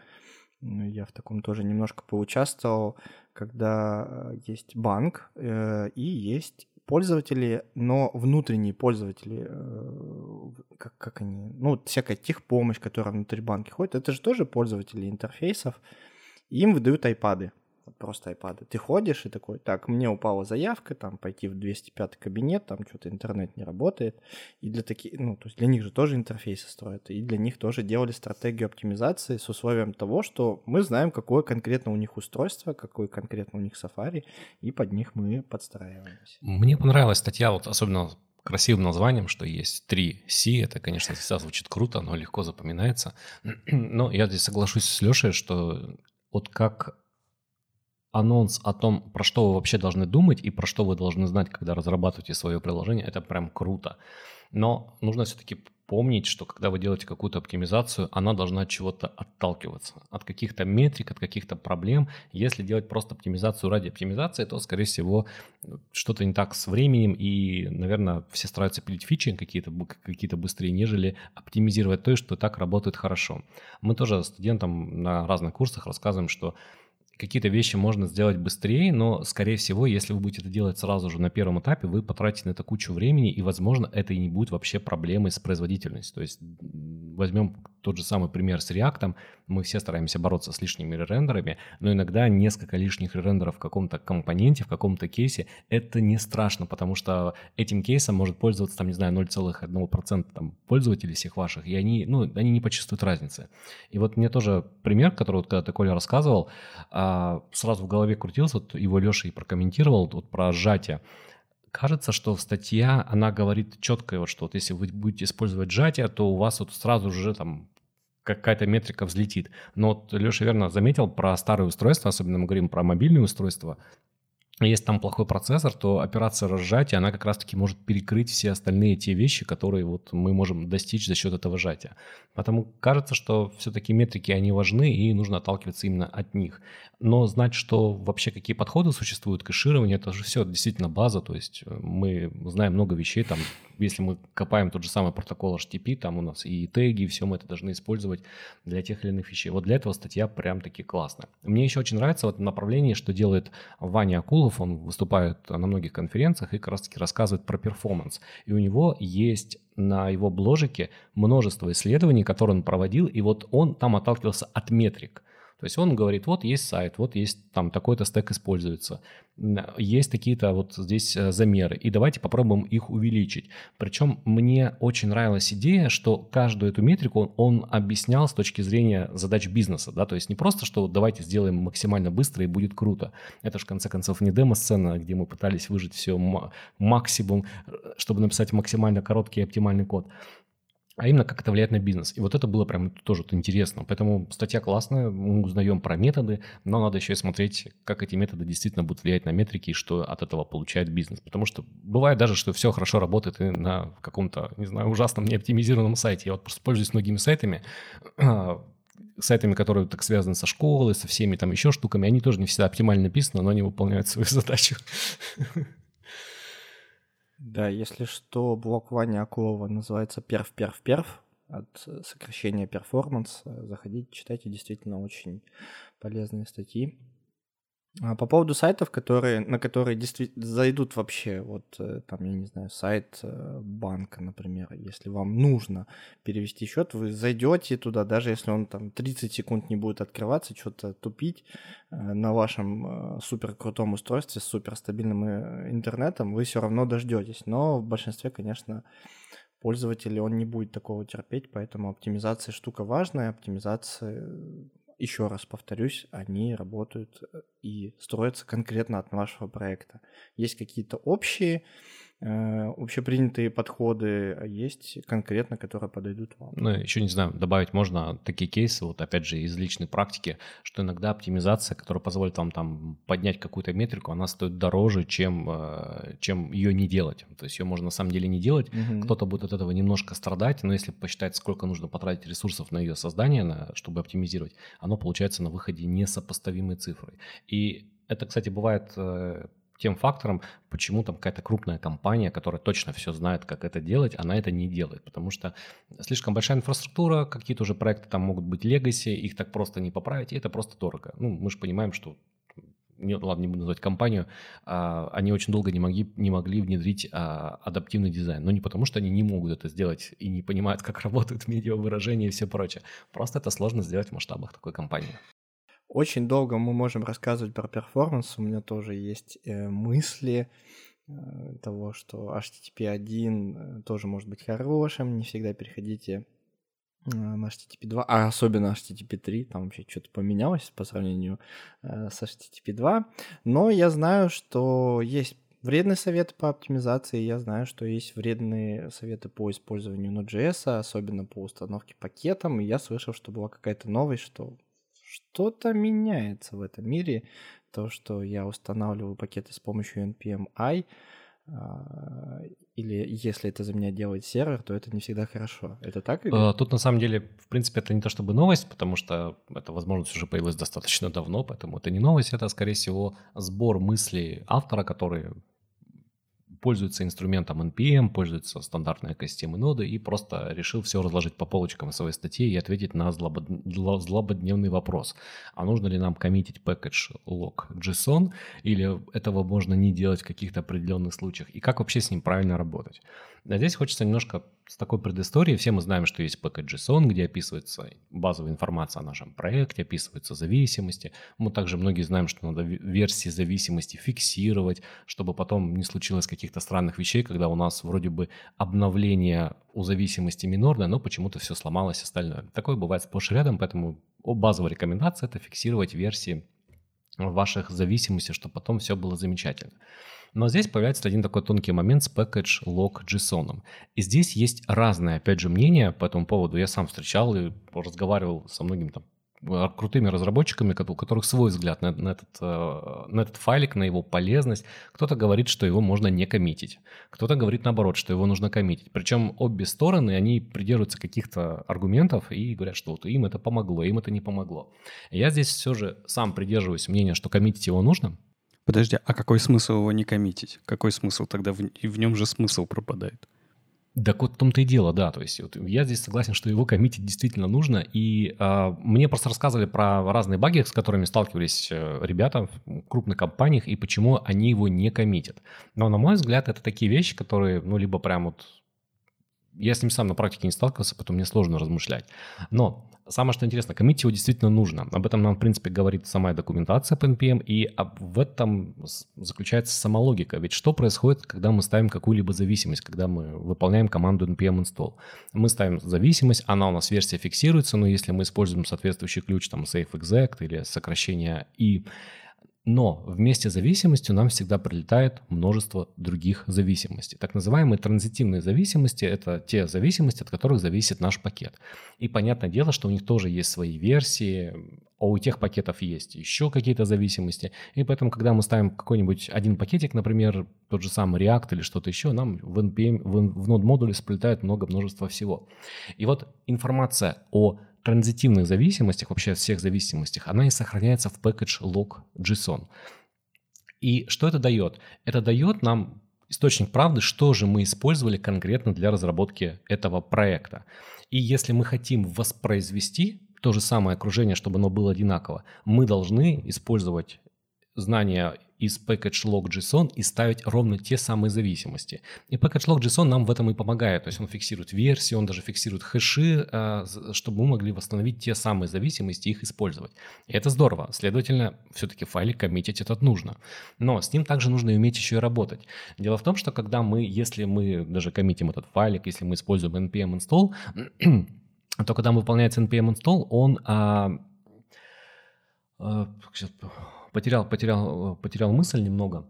я в таком тоже немножко поучаствовал, когда э, есть банк э, и есть пользователи, но внутренние пользователи, э, как, как они, ну, всякая техпомощь, которая внутри банки ходит, это же тоже пользователи интерфейсов, им выдают айпады просто iPad. Ты ходишь и такой, так, мне упала заявка, там, пойти в 205 кабинет, там что-то интернет не работает. И для таких, ну, то есть для них же тоже интерфейсы строят, и для них тоже делали стратегию оптимизации с условием того, что мы знаем, какое конкретно у них устройство, какой конкретно у них Safari, и под них мы подстраиваемся. Мне понравилась статья, вот особенно красивым названием, что есть 3C. Это, конечно, сейчас звучит круто, но легко запоминается. Но я здесь соглашусь с Лешей, что вот как анонс о том, про что вы вообще должны думать и про что вы должны знать, когда разрабатываете свое приложение, это прям круто. Но нужно все-таки помнить, что когда вы делаете какую-то оптимизацию, она должна от чего-то отталкиваться, от каких-то метрик, от каких-то проблем. Если делать просто оптимизацию ради оптимизации, то, скорее всего, что-то не так с временем, и, наверное, все стараются пилить фичи какие-то какие быстрее, нежели оптимизировать то, что так работает хорошо. Мы тоже студентам на разных курсах рассказываем, что какие-то вещи можно сделать быстрее, но, скорее всего, если вы будете это делать сразу же на первом этапе, вы потратите на это кучу времени, и, возможно, это и не будет вообще проблемой с производительностью. То есть возьмем тот же самый пример с React, мы все стараемся бороться с лишними рендерами, но иногда несколько лишних рендеров в каком-то компоненте, в каком-то кейсе, это не страшно, потому что этим кейсом может пользоваться, там, не знаю, 0,1% там, пользователей всех ваших, и они, ну, они не почувствуют разницы. И вот мне тоже пример, который вот когда ты, Коля, рассказывал, а, сразу в голове крутился, вот его Леша и прокомментировал, вот про сжатие. Кажется, что статья, она говорит четко, вот, что вот если вы будете использовать сжатие, то у вас вот сразу же там какая-то метрика взлетит. Но вот Леша верно заметил про старые устройства, особенно мы говорим про мобильные устройства, если там плохой процессор, то операция разжатия, она как раз-таки может перекрыть все остальные те вещи, которые вот мы можем достичь за счет этого сжатия. Потому кажется, что все-таки метрики, они важны, и нужно отталкиваться именно от них. Но знать, что вообще какие подходы существуют к кэшированию, это же все действительно база, то есть э, мы знаем много вещей, там, если мы копаем тот же самый протокол HTTP, там у нас и теги, и все мы это должны использовать для тех или иных вещей. Вот для этого статья прям таки классная. Мне еще очень нравится в этом направлении, что делает Ваня Акулов, он выступает на многих конференциях и как раз таки рассказывает про перформанс. И у него есть на его бложике множество исследований, которые он проводил, и вот он там отталкивался от метрик. То есть он говорит, вот есть сайт, вот есть там такой-то стек используется, есть какие-то вот здесь э, замеры, и давайте попробуем их увеличить. Причем мне очень нравилась идея, что каждую эту метрику он, он объяснял с точки зрения задач бизнеса, да, то есть не просто, что давайте сделаем максимально быстро и будет круто. Это же, в конце концов, не демо-сцена, где мы пытались выжить все максимум, э, чтобы написать максимально короткий и оптимальный код а именно как это влияет на бизнес. И вот это было прям тоже интересно. Поэтому статья классная, мы узнаем про методы, но надо еще и смотреть, как эти методы действительно будут влиять на метрики и что от этого получает бизнес. Потому что бывает даже, что все хорошо работает и на каком-то, не знаю, ужасном неоптимизированном сайте. Я вот просто пользуюсь многими сайтами, сайтами, которые так связаны со школой, со всеми там еще штуками, они тоже не всегда оптимально написаны, но они выполняют свою задачу. Да, если что, блок Вани Акулова называется перв-перв-перв от сокращения перформанс. Заходите, читайте, действительно очень полезные статьи. А по поводу сайтов, которые, на которые действительно зайдут вообще, вот э, там, я не знаю, сайт э, банка, например, если вам нужно перевести счет, вы зайдете туда, даже если он там 30 секунд не будет открываться, что-то тупить э, на вашем супер крутом устройстве с супер стабильным интернетом, вы все равно дождетесь. Но в большинстве, конечно, пользователей он не будет такого терпеть, поэтому оптимизация штука важная, оптимизация еще раз повторюсь, они работают э, и строятся конкретно от вашего проекта. Есть какие-то общие общепринятые подходы, а есть конкретно, которые подойдут вам. Ну, еще не знаю, добавить можно такие кейсы, вот опять же из личной практики, что иногда оптимизация, которая позволит вам там поднять какую-то метрику, она стоит дороже, чем, э, чем ее не делать. То есть ее можно на самом деле не делать, угу. кто-то будет от этого немножко страдать, но если посчитать, сколько нужно потратить ресурсов на ее создание, на, чтобы оптимизировать, оно получается на выходе несопоставимой цифрой. И это, кстати, бывает э, тем фактором, почему там какая-то крупная компания, которая точно все знает, как это делать, она это не делает, потому что слишком большая инфраструктура, какие-то уже проекты там могут быть легаси, их так просто не поправить, и это просто дорого. Ну, мы же понимаем, что не, ладно, не буду называть компанию, а, они очень долго не могли, не могли внедрить а, адаптивный дизайн. Но не потому, что они не могут это сделать и не понимают, как работают медиавыражения и все прочее. Просто это сложно сделать в масштабах такой компании. Очень долго мы можем рассказывать про перформанс. У меня тоже есть э, мысли э, того, что HTTP 1 э, тоже может быть хорошим. Не всегда переходите э, на HTTP 2, а особенно HTTP 3, там вообще что-то поменялось по сравнению э, с HTTP 2. Но я знаю, что есть вредные советы по оптимизации, я знаю, что есть вредные советы по использованию Node.js, особенно по установке пакетам, и я слышал, что была какая-то новость, что что-то меняется в этом мире. То, что я устанавливаю пакеты с помощью npm-i, а, или если это за меня делает сервер, то это не всегда хорошо. Это так? Или? А, тут на самом деле, в принципе, это не то чтобы новость, потому что эта возможность уже появилась достаточно давно, поэтому это не новость, это, скорее всего, сбор мыслей автора, который пользуется инструментом NPM, пользуется стандартной экосистемой ноды и просто решил все разложить по полочкам в своей статье и ответить на злободневный вопрос. А нужно ли нам коммитить package log JSON или этого можно не делать в каких-то определенных случаях? И как вообще с ним правильно работать? А здесь хочется немножко с такой предысторией. Все мы знаем, что есть package.json, где описывается базовая информация о нашем проекте, описываются зависимости. Мы также многие знаем, что надо версии зависимости фиксировать, чтобы потом не случилось каких-то странных вещей, когда у нас вроде бы обновление у зависимости минорное, но почему-то все сломалось остальное. Такое бывает сплошь и рядом, поэтому базовая рекомендация – это фиксировать версии ваших зависимостей, чтобы потом все было замечательно. Но здесь появляется один такой тонкий момент с package log JSON. И здесь есть разные, опять же, мнения по этому поводу. Я сам встречал и разговаривал со многими там Э, крутыми разработчиками, у которых свой взгляд на, на, этот, э, на этот файлик, на его полезность. Кто-то говорит, что его можно не коммитить. Кто-то говорит наоборот, что его нужно коммитить. Причем обе стороны, они придерживаются каких-то аргументов и говорят, что вот им это помогло, им это не помогло. Я здесь все же сам придерживаюсь мнения, что коммитить его нужно. Подожди, а какой смысл его не коммитить? Какой смысл тогда? В, в нем же смысл пропадает. Так вот в том-то и дело, да. То есть вот я здесь согласен, что его коммитить действительно нужно. И э, мне просто рассказывали про разные баги, с которыми сталкивались э, ребята в крупных компаниях и почему они его не коммитят. Но, на мой взгляд, это такие вещи, которые, ну, либо прям вот... Я с ним сам на практике не сталкивался, поэтому мне сложно размышлять. Но Самое что интересно, коммитить его действительно нужно. Об этом нам, в принципе, говорит сама документация по NPM, и в этом заключается сама логика. Ведь что происходит, когда мы ставим какую-либо зависимость, когда мы выполняем команду npm install? Мы ставим зависимость, она у нас версия фиксируется, но если мы используем соответствующий ключ, там, safeexec или сокращение и но вместе с зависимостью нам всегда прилетает множество других зависимостей. Так называемые транзитивные зависимости – это те зависимости, от которых зависит наш пакет. И понятное дело, что у них тоже есть свои версии, а у тех пакетов есть еще какие-то зависимости. И поэтому, когда мы ставим какой-нибудь один пакетик, например, тот же самый React или что-то еще, нам в NPM, в, в node-модуле сплетает много множества всего. И вот информация о транзитивных зависимостях, вообще всех зависимостях, она и сохраняется в package log JSON. И что это дает? Это дает нам источник правды, что же мы использовали конкретно для разработки этого проекта. И если мы хотим воспроизвести то же самое окружение, чтобы оно было одинаково, мы должны использовать знания из package.log.json и ставить ровно те самые зависимости. И package.log.json нам в этом и помогает. То есть он фиксирует версии, он даже фиксирует хэши, а, чтобы мы могли восстановить те самые зависимости и их использовать. И это здорово. Следовательно, все-таки файлик коммитить этот нужно. Но с ним также нужно уметь еще и работать. Дело в том, что когда мы, если мы даже коммитим этот файлик, если мы используем npm install, то когда выполняется npm install, он а, а, сейчас потерял, потерял, потерял мысль немного.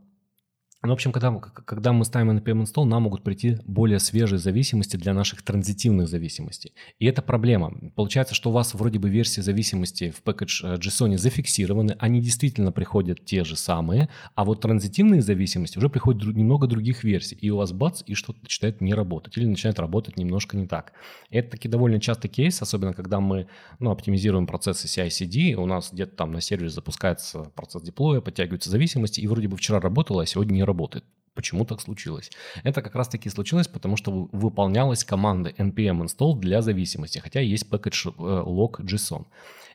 Ну, в общем, когда, когда мы ставим NPM install, нам могут прийти более свежие зависимости для наших транзитивных зависимостей. И это проблема. Получается, что у вас вроде бы версии зависимости в package JSON зафиксированы, они действительно приходят те же самые, а вот транзитивные зависимости уже приходят немного других версий, и у вас бац, и что-то начинает не работать, или начинает работать немножко не так. Это таки довольно частый кейс, особенно когда мы ну, оптимизируем процессы CI-CD, у нас где-то там на сервере запускается процесс деплоя, подтягиваются зависимости, и вроде бы вчера работало, а сегодня не работает работает. Почему так случилось? Это как раз таки случилось, потому что выполнялась команда npm install для зависимости, хотя есть package э, log JSON.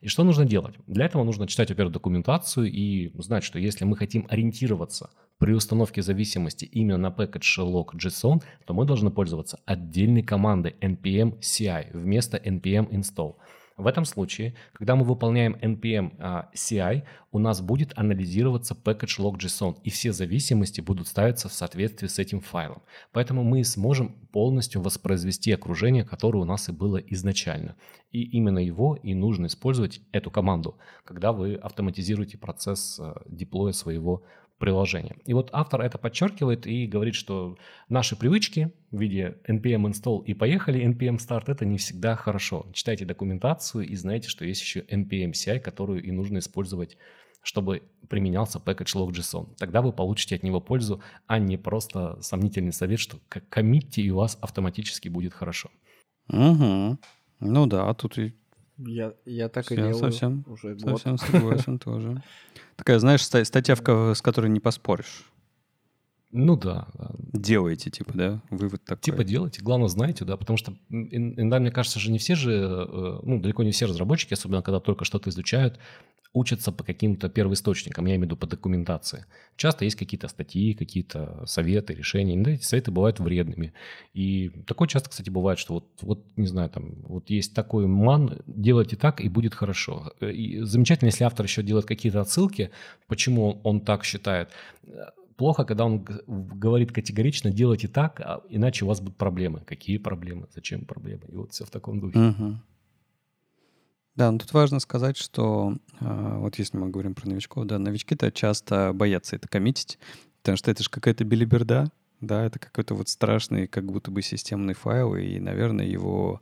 И что нужно делать? Для этого нужно читать, во-первых, документацию и знать, что если мы хотим ориентироваться при установке зависимости именно на package log JSON, то мы должны пользоваться отдельной командой npm CI вместо npm install. В этом случае, когда мы выполняем npm а, CI, у нас будет анализироваться package log.json, и все зависимости будут ставиться в соответствии с этим файлом. Поэтому мы сможем полностью воспроизвести окружение, которое у нас и было изначально. И именно его и нужно использовать, эту команду, когда вы автоматизируете процесс а, деплоя своего приложения. И вот автор это подчеркивает и говорит, что наши привычки в виде npm install и поехали, npm start, это не всегда хорошо. Читайте документацию и знаете, что есть еще npm CI, которую и нужно использовать чтобы применялся package log.json. Тогда вы получите от него пользу, а не просто сомнительный совет, что коммитьте и у вас автоматически будет хорошо. Угу. Ну да, тут и я, я так и делаю совсем, уже год. Совсем согласен тоже. Такая, знаешь, статья, с которой не поспоришь. Ну да, да. Делаете, типа, да? Вывод такой. Типа делайте, главное знаете, да, потому что иногда, мне кажется, же не все же, э, ну, далеко не все разработчики, особенно когда только что-то изучают, учатся по каким-то первоисточникам, я имею в виду по документации. Часто есть какие-то статьи, какие-то советы, решения. Иногда эти советы бывают вредными. И такое часто, кстати, бывает, что вот, вот не знаю, там, вот есть такой ман, делайте так, и будет хорошо. И замечательно, если автор еще делает какие-то отсылки, почему он так считает. Плохо, когда он говорит категорично, делайте так, а иначе у вас будут проблемы. Какие проблемы? Зачем проблемы? И вот все в таком духе. Угу. Да, но тут важно сказать, что э, вот если мы говорим про новичков, да, новички-то часто боятся это коммитить, потому что это же какая-то билиберда, да, это какой-то вот страшный, как будто бы системный файл, и, наверное, его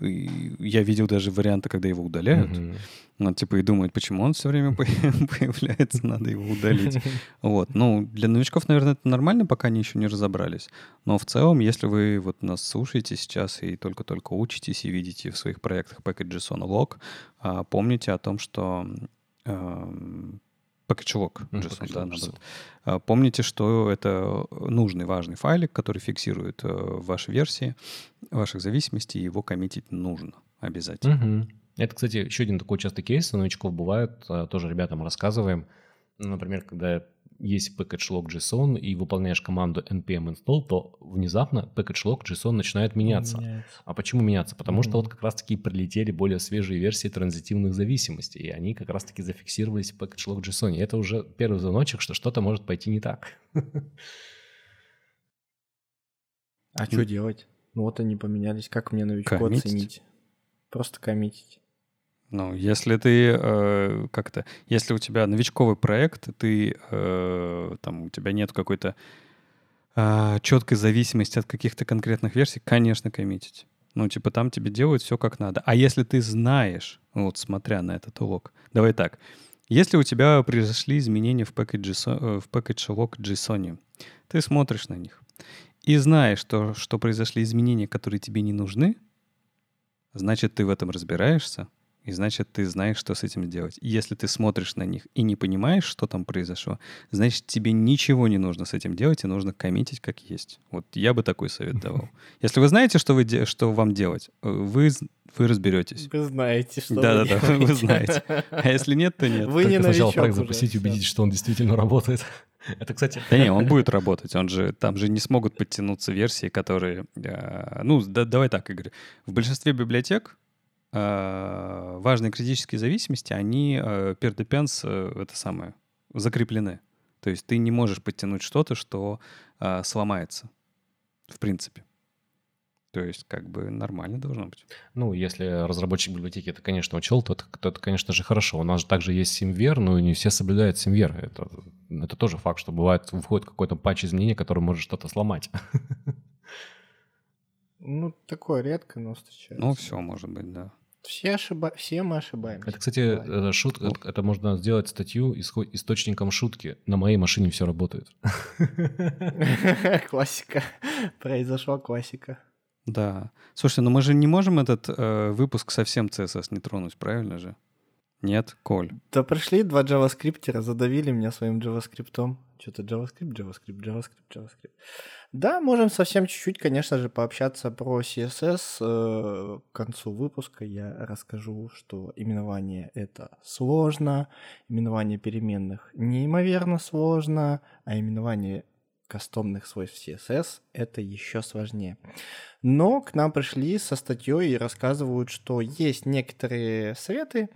я видел даже варианты, когда его удаляют. Мгм. Он типа и думает, почему он все время по- появляется, надо его удалить. Вот. Ну, для новичков, наверное, это нормально, пока они еще не разобрались. Но в целом, если вы вот нас слушаете сейчас и только-только учитесь и видите в своих проектах package.json log, а, помните о том, что Мгм, JSON, да. А, Помните, что это нужный, важный файлик, который фиксирует э, ваши версии, ваших зависимостей, его коммитить нужно обязательно. Мгм. Это, кстати, еще один такой частый кейс у новичков бывает, а, тоже ребятам рассказываем. Ну, Например, когда есть package log JSON и выполняешь команду npm install, то внезапно package log JSON начинает меняться. Меняется. А почему меняться? Потому что Мгм. вот как раз-таки прилетели более свежие версии транзитивных зависимостей, и они как раз-таки зафиксировались в package log JSON. И это уже первый звоночек, что что-то может пойти не так. А что делать? Ну вот они поменялись. Как мне новичку Коммитить? оценить? Просто коммитить. Ну, если ты э, как-то, если у тебя новичковый проект, ты э, там у тебя нет какой-то э, четкой зависимости от каких-то конкретных версий, конечно, коммитить. Ну, типа там тебе делают все как надо. А если ты знаешь, вот смотря на этот улог, давай так, если у тебя произошли изменения в package, э, в package log JSON, ты смотришь на них и знаешь, что, что произошли изменения, которые тебе не нужны, значит, ты в этом разбираешься, и значит, ты знаешь, что с этим делать. И если ты смотришь на них и не понимаешь, что там произошло, значит, тебе ничего не нужно с этим делать, и нужно коммитить как есть. Вот я бы такой совет давал. Если вы знаете, что, вы, де- что вам делать, э, вы, вы разберетесь. Вы знаете, что Да-да-да, вы вы делаете. знаете. А если нет, то нет. Вы не Только сначала новичок проект запустить убедить, что он действительно работает. Это, кстати, Да не, он будет работать. Он же там же не смогут подтянуться версии, которые. э, ну, да- давай так, Игорь. В большинстве библиотек важные критические зависимости, они э, peer depends, э, это самое, закреплены. То есть ты не можешь подтянуть что-то, что э, сломается, в принципе. То есть как бы нормально должно быть. Ну, если разработчик библиотеки это, конечно, учел, то это, то это, конечно же, хорошо. У нас же также есть SimVer, но не все соблюдают SimVer. Это, это тоже факт, что бывает, выходит какой-то патч изменения, который может что-то сломать. Ну, такое редко, но встречается. Ну, все, может быть, да. Все, ошиба... все мы ошибаемся. Это, кстати, это, шут... это, это можно сделать статью исход- источником шутки. На моей машине все работает. Классика. Произошла классика. Да. Слушай, ну мы же не можем этот э, выпуск совсем CSS не тронуть, правильно же? Нет, Коль. Да пришли два джаваскриптера, задавили меня своим джаваскриптом. Что-то JavaScript, JavaScript, JavaScript, JavaScript. Да, можем совсем чуть-чуть, конечно же, пообщаться про CSS. Э, К концу выпуска я расскажу, что именование это сложно, именование переменных неимоверно сложно, а именование кастомных свойств CSS это еще сложнее. Но к нам пришли со статьей и рассказывают, что есть некоторые советы,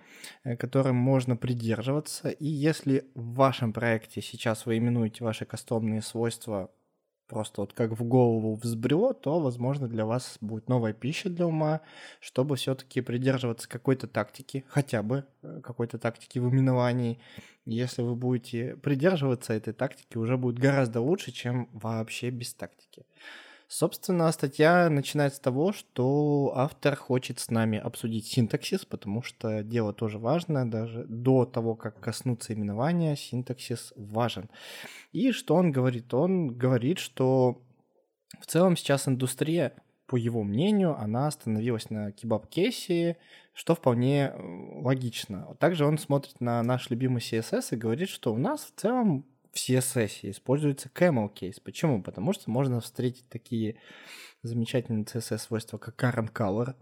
э, которым можно придерживаться. И если в вашем проекте сейчас вы именуете ваши кастомные свойства просто вот как в голову взбрело, то, возможно, для вас будет новая пища для ума, чтобы все-таки придерживаться какой-то тактики, хотя бы э, какой-то тактики в именовании. Если вы будете придерживаться этой тактики, уже будет гораздо лучше, чем вообще без тактики. Собственно, статья начинается с того, что автор хочет с нами обсудить синтаксис, потому что дело тоже важное, даже до того, как коснуться именования, синтаксис важен. И что он говорит? Он говорит, что в целом сейчас индустрия, по его мнению, она остановилась на кебаб-кейсе, что вполне э, логично. Также он смотрит на наш любимый CSS и говорит, что у нас в целом в CSS используется camel case. Почему? Потому что можно встретить такие замечательные CSS-свойства, как current color.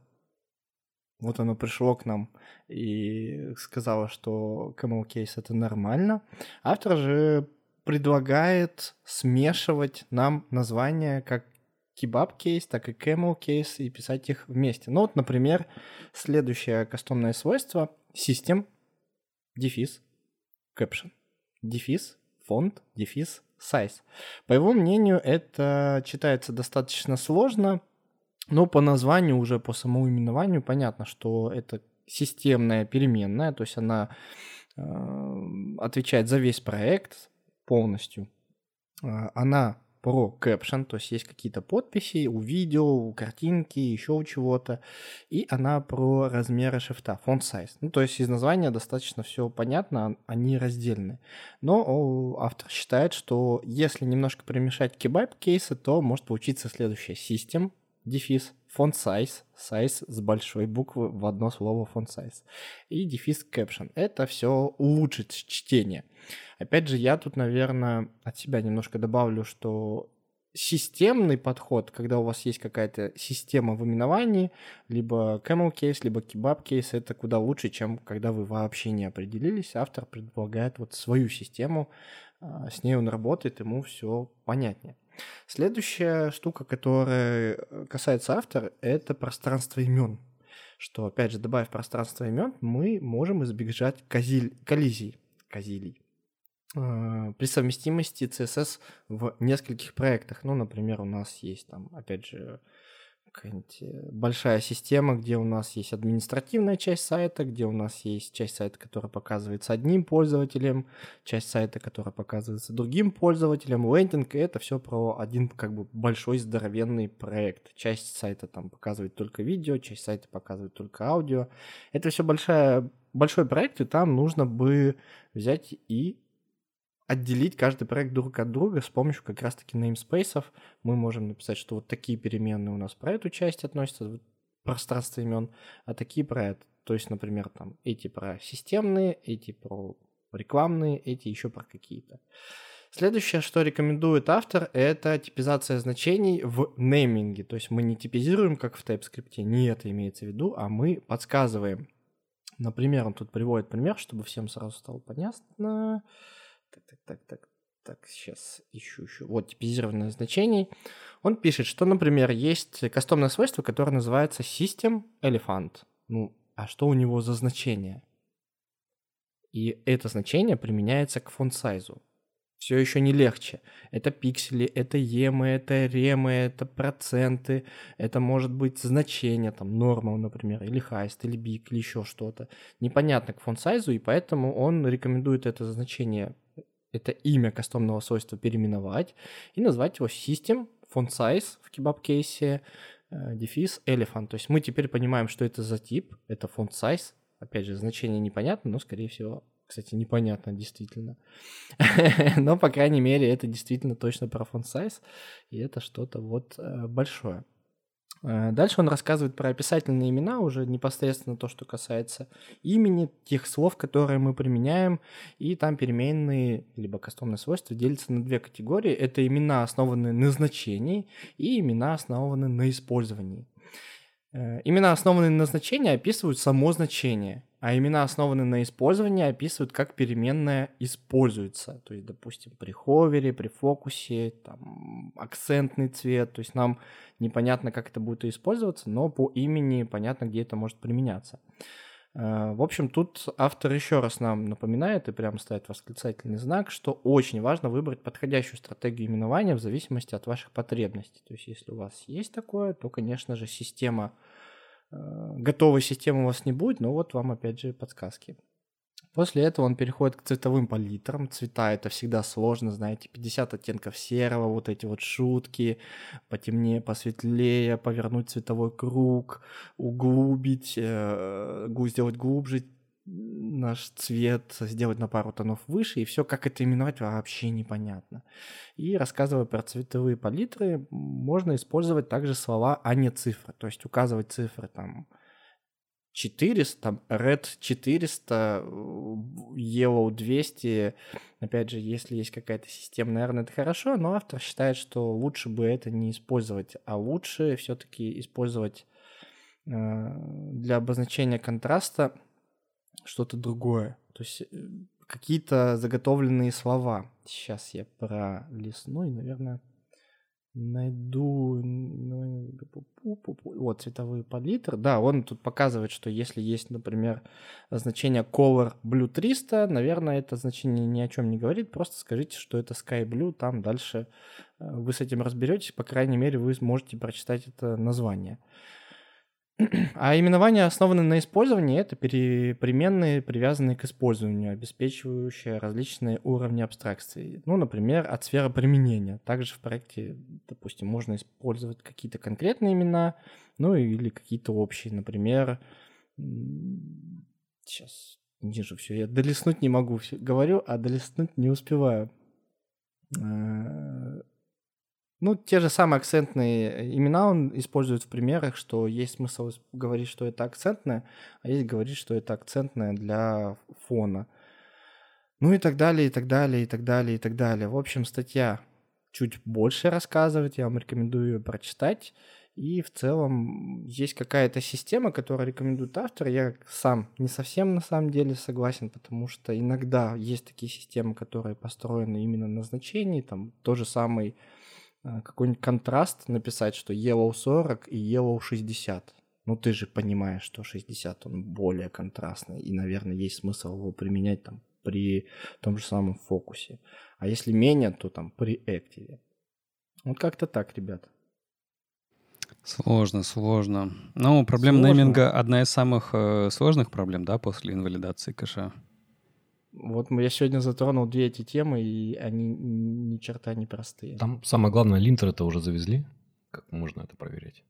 Вот оно пришло к нам и сказала, что camel case это нормально. Автор же предлагает смешивать нам названия как kebab кейс, так и camel кейс и писать их вместе. Ну вот, например, следующее кастомное свойство system дефис caption дефис фонд дефис size. По его мнению, это читается достаточно сложно, но по названию уже по самому именованию понятно, что это системная переменная, то есть она э, отвечает за весь проект полностью. Э, она про caption, то есть есть какие-то подписи у видео, у картинки, еще у чего-то, и она про размеры шрифта, font size. Ну, то есть из названия достаточно все понятно, они раздельны. Но автор считает, что если немножко перемешать кебаб кейсы, то может получиться следующее. System, дефис, font size, size с большой буквы в одно слово font size, и дефис caption. Это все улучшит чтение. Опять же, я тут, наверное, от себя немножко добавлю, что системный подход, когда у вас есть какая-то система в именовании, либо camel case, либо kebab case, это куда лучше, чем когда вы вообще не определились. Автор предполагает вот свою систему, а, с ней он работает, ему все понятнее. Следующая штука, которая э, касается автора, это пространство имен. Что, опять же, добавив пространство имен, мы можем избежать козиль, коллизий, козилий а, при совместимости CSS в нескольких проектах. Ну, например, у нас есть там, опять же, большая система, где у нас есть административная часть сайта, где у нас есть часть сайта, которая показывается одним пользователем, часть сайта, которая показывается другим пользователем, лендинг, это все про один как бы большой здоровенный проект. Часть сайта там показывает только видео, часть сайта показывает только аудио. Это все большая, большой проект, и там нужно бы взять и отделить каждый проект друг от друга с помощью как раз-таки namespace. Мы можем написать, что вот такие переменные у нас про эту часть относятся, пространство имен, а такие про это. То есть, например, там эти про системные, эти про рекламные, эти еще про какие-то. Следующее, что рекомендует автор, это типизация значений в нейминге. То есть мы не типизируем, как в TypeScript, не это имеется в виду, а мы подсказываем. Например, он тут приводит пример, чтобы всем сразу стало понятно. Так, так, так, так. Так, сейчас ищу еще. Вот, типизированное значений. Он пишет, что, например, есть кастомное свойство, которое называется System Elephant. Ну, а что у него за значение? И это значение применяется к фонд-сайзу. Все еще не легче. Это пиксели, это емы, это ремы, это проценты, это может быть значение, там, норма, например, или хайст, или бик, или еще что-то. Непонятно к фонд-сайзу, и поэтому он рекомендует это значение это имя кастомного свойства переименовать и назвать его system font size в kebab кейсе э, дефис elephant. То есть мы теперь понимаем, что это за тип, это font size. Опять же, значение непонятно, но, скорее всего, кстати, непонятно действительно. но, по крайней мере, это действительно точно про font size, и это что-то вот э, большое. Э, дальше он рассказывает про описательные имена, уже непосредственно то, что касается имени, тех слов, которые мы применяем, и там переменные, либо кастомные свойства делятся на две категории. Это имена, основанные на значении, и имена, основанные на использовании. Э, имена, основанные на значении, описывают само значение, а имена, основанные на использовании, описывают, как переменная используется. То есть, допустим, при ховере, при фокусе, там, акцентный цвет. То есть нам непонятно, как это будет использоваться, но по имени понятно, где это может применяться. Э, в общем, тут автор еще раз нам напоминает и прямо ставит восклицательный знак, что очень важно выбрать подходящую стратегию именования в зависимости от ваших потребностей. То есть, если у вас есть такое, то, конечно же, система, э, готовой системы у вас не будет, но вот вам опять же подсказки. После этого он переходит к цветовым палитрам. Цвета это всегда сложно, знаете, 50 оттенков серого, вот эти вот шутки, потемнее, посветлее, повернуть цветовой круг, углубить, э, сделать глубже наш цвет, сделать на пару тонов выше, и все, как это именовать, вообще непонятно. И рассказывая про цветовые палитры, можно использовать также слова, а не цифры. То есть указывать цифры там 400, там Red 400, Yellow 200. Опять же, если есть какая-то система, наверное, это хорошо, но автор считает, что лучше бы это не использовать, а лучше все-таки использовать э, для обозначения контраста что-то другое. То есть э, какие-то заготовленные слова. Сейчас я про лесной, наверное, Найду... Ну, вот, цветовые палитры. Да, он тут показывает, что если есть, например, значение Color Blue 300, наверное, это значение ни о чем не говорит. Просто скажите, что это Sky Blue, там дальше э, вы с этим разберетесь. По крайней мере, вы сможете прочитать это название. А именования, основанные на использовании, это переменные, привязанные к использованию, обеспечивающие различные уровни абстракции. Ну, например, от сферы применения. Также в проекте, допустим, можно использовать какие-то конкретные имена, ну или какие-то общие. Например, сейчас ниже все, я долистнуть не могу, все говорю, а долистнуть не успеваю. Ну, те же самые акцентные имена он использует в примерах, что есть смысл говорить, что это акцентное, а есть говорить, что это акцентное для фона. Ну и так далее, и так далее, и так далее, и так далее. В общем, статья чуть больше рассказывает, я вам рекомендую ее прочитать. И в целом есть какая-то система, которую рекомендует автор. Я сам не совсем на самом деле согласен, потому что иногда есть такие системы, которые построены именно на значении. Там тот же самый какой-нибудь контраст написать, что Yellow 40 и Yellow 60. Ну, ты же понимаешь, что 60 он более контрастный, и, наверное, есть смысл его применять там при том же самом фокусе. А если менее, то там при активе. Вот как-то так, ребят. Сложно, сложно. Ну, проблема сложно. нейминга одна из самых э, сложных проблем, да, после инвалидации кэша. Вот я сегодня затронул две эти темы, и они ни черта не простые. Там самое главное, линтер это уже завезли. Как можно это проверять?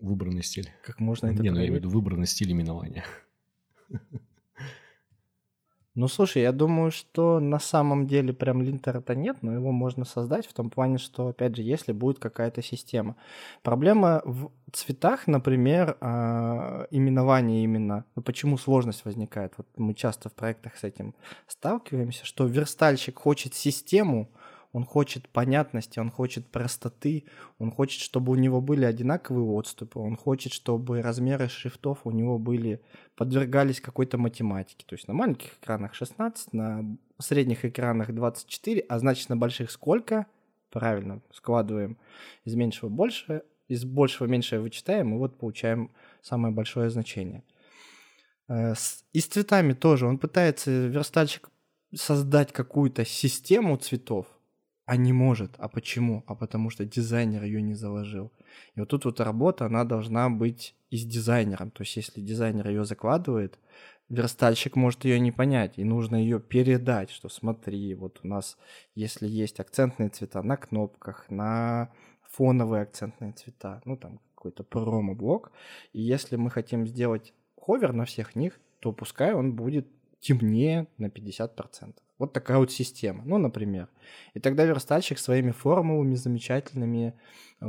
Выбранный стиль. Как можно это Не, проверить? ну я имею в виду выбранный стиль именования. Ну, слушай, я думаю, что на самом деле прям линтера-то нет, но его можно создать в том плане, что, опять же, если будет какая-то система. Проблема в цветах, например, а, именование именно. Ну, почему сложность возникает? Вот мы часто в проектах с этим сталкиваемся, что верстальщик хочет систему, он хочет понятности, он хочет простоты, он хочет, чтобы у него были одинаковые отступы, он хочет, чтобы размеры шрифтов у него были, подвергались какой-то математике. То есть на маленьких экранах 16, на средних экранах 24, а значит на больших сколько? Правильно, складываем из меньшего больше, из большего меньшее вычитаем, и вот получаем самое большое значение. Э, и с цветами тоже. Он пытается, верстальщик, создать какую-то систему цветов, а не может. А почему? А потому что дизайнер ее не заложил. И вот тут вот работа, она должна быть и с дизайнером. То есть если дизайнер ее закладывает, верстальщик может ее не понять, и нужно ее передать, что смотри, вот у нас, если есть акцентные цвета на кнопках, на фоновые акцентные цвета, ну там какой-то промо-блок, и если мы хотим сделать ховер на всех них, то пускай он будет темнее на 50%. Вот такая вот система, ну, например. И тогда верстальщик своими формулами замечательными,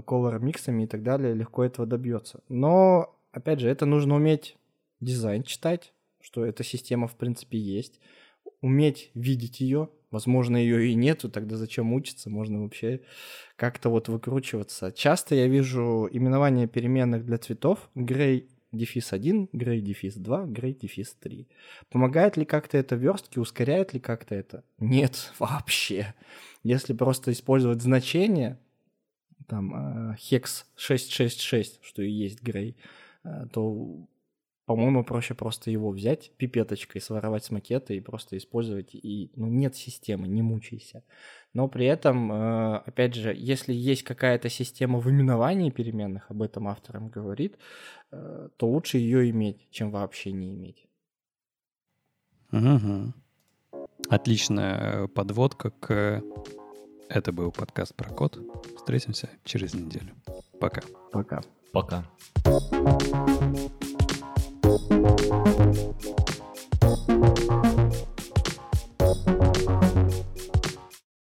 колор-миксами и так далее легко этого добьется. Но, опять же, это нужно уметь дизайн читать, что эта система, в принципе, есть, уметь видеть ее, возможно, ее и нету, тогда зачем учиться, можно вообще как-то вот выкручиваться. Часто я вижу именование переменных для цветов, gray дефис 1, грей дефис 2, грей дефис 3. Помогает ли как-то это верстке, ускоряет ли как-то это? Нет, вообще. Если просто использовать значение, там, hex 666, что и есть грей, э, то по-моему, проще просто его взять пипеточкой, своровать с макета и просто использовать. И, ну, нет системы, не мучайся. Но при этом, э, опять же, если есть какая-то система в именовании переменных, об этом авторам говорит, э, то лучше ее иметь, чем вообще не иметь. Угу. Отличная подводка к... Это был подкаст про код. Встретимся через неделю. Пока. Пока. Пока.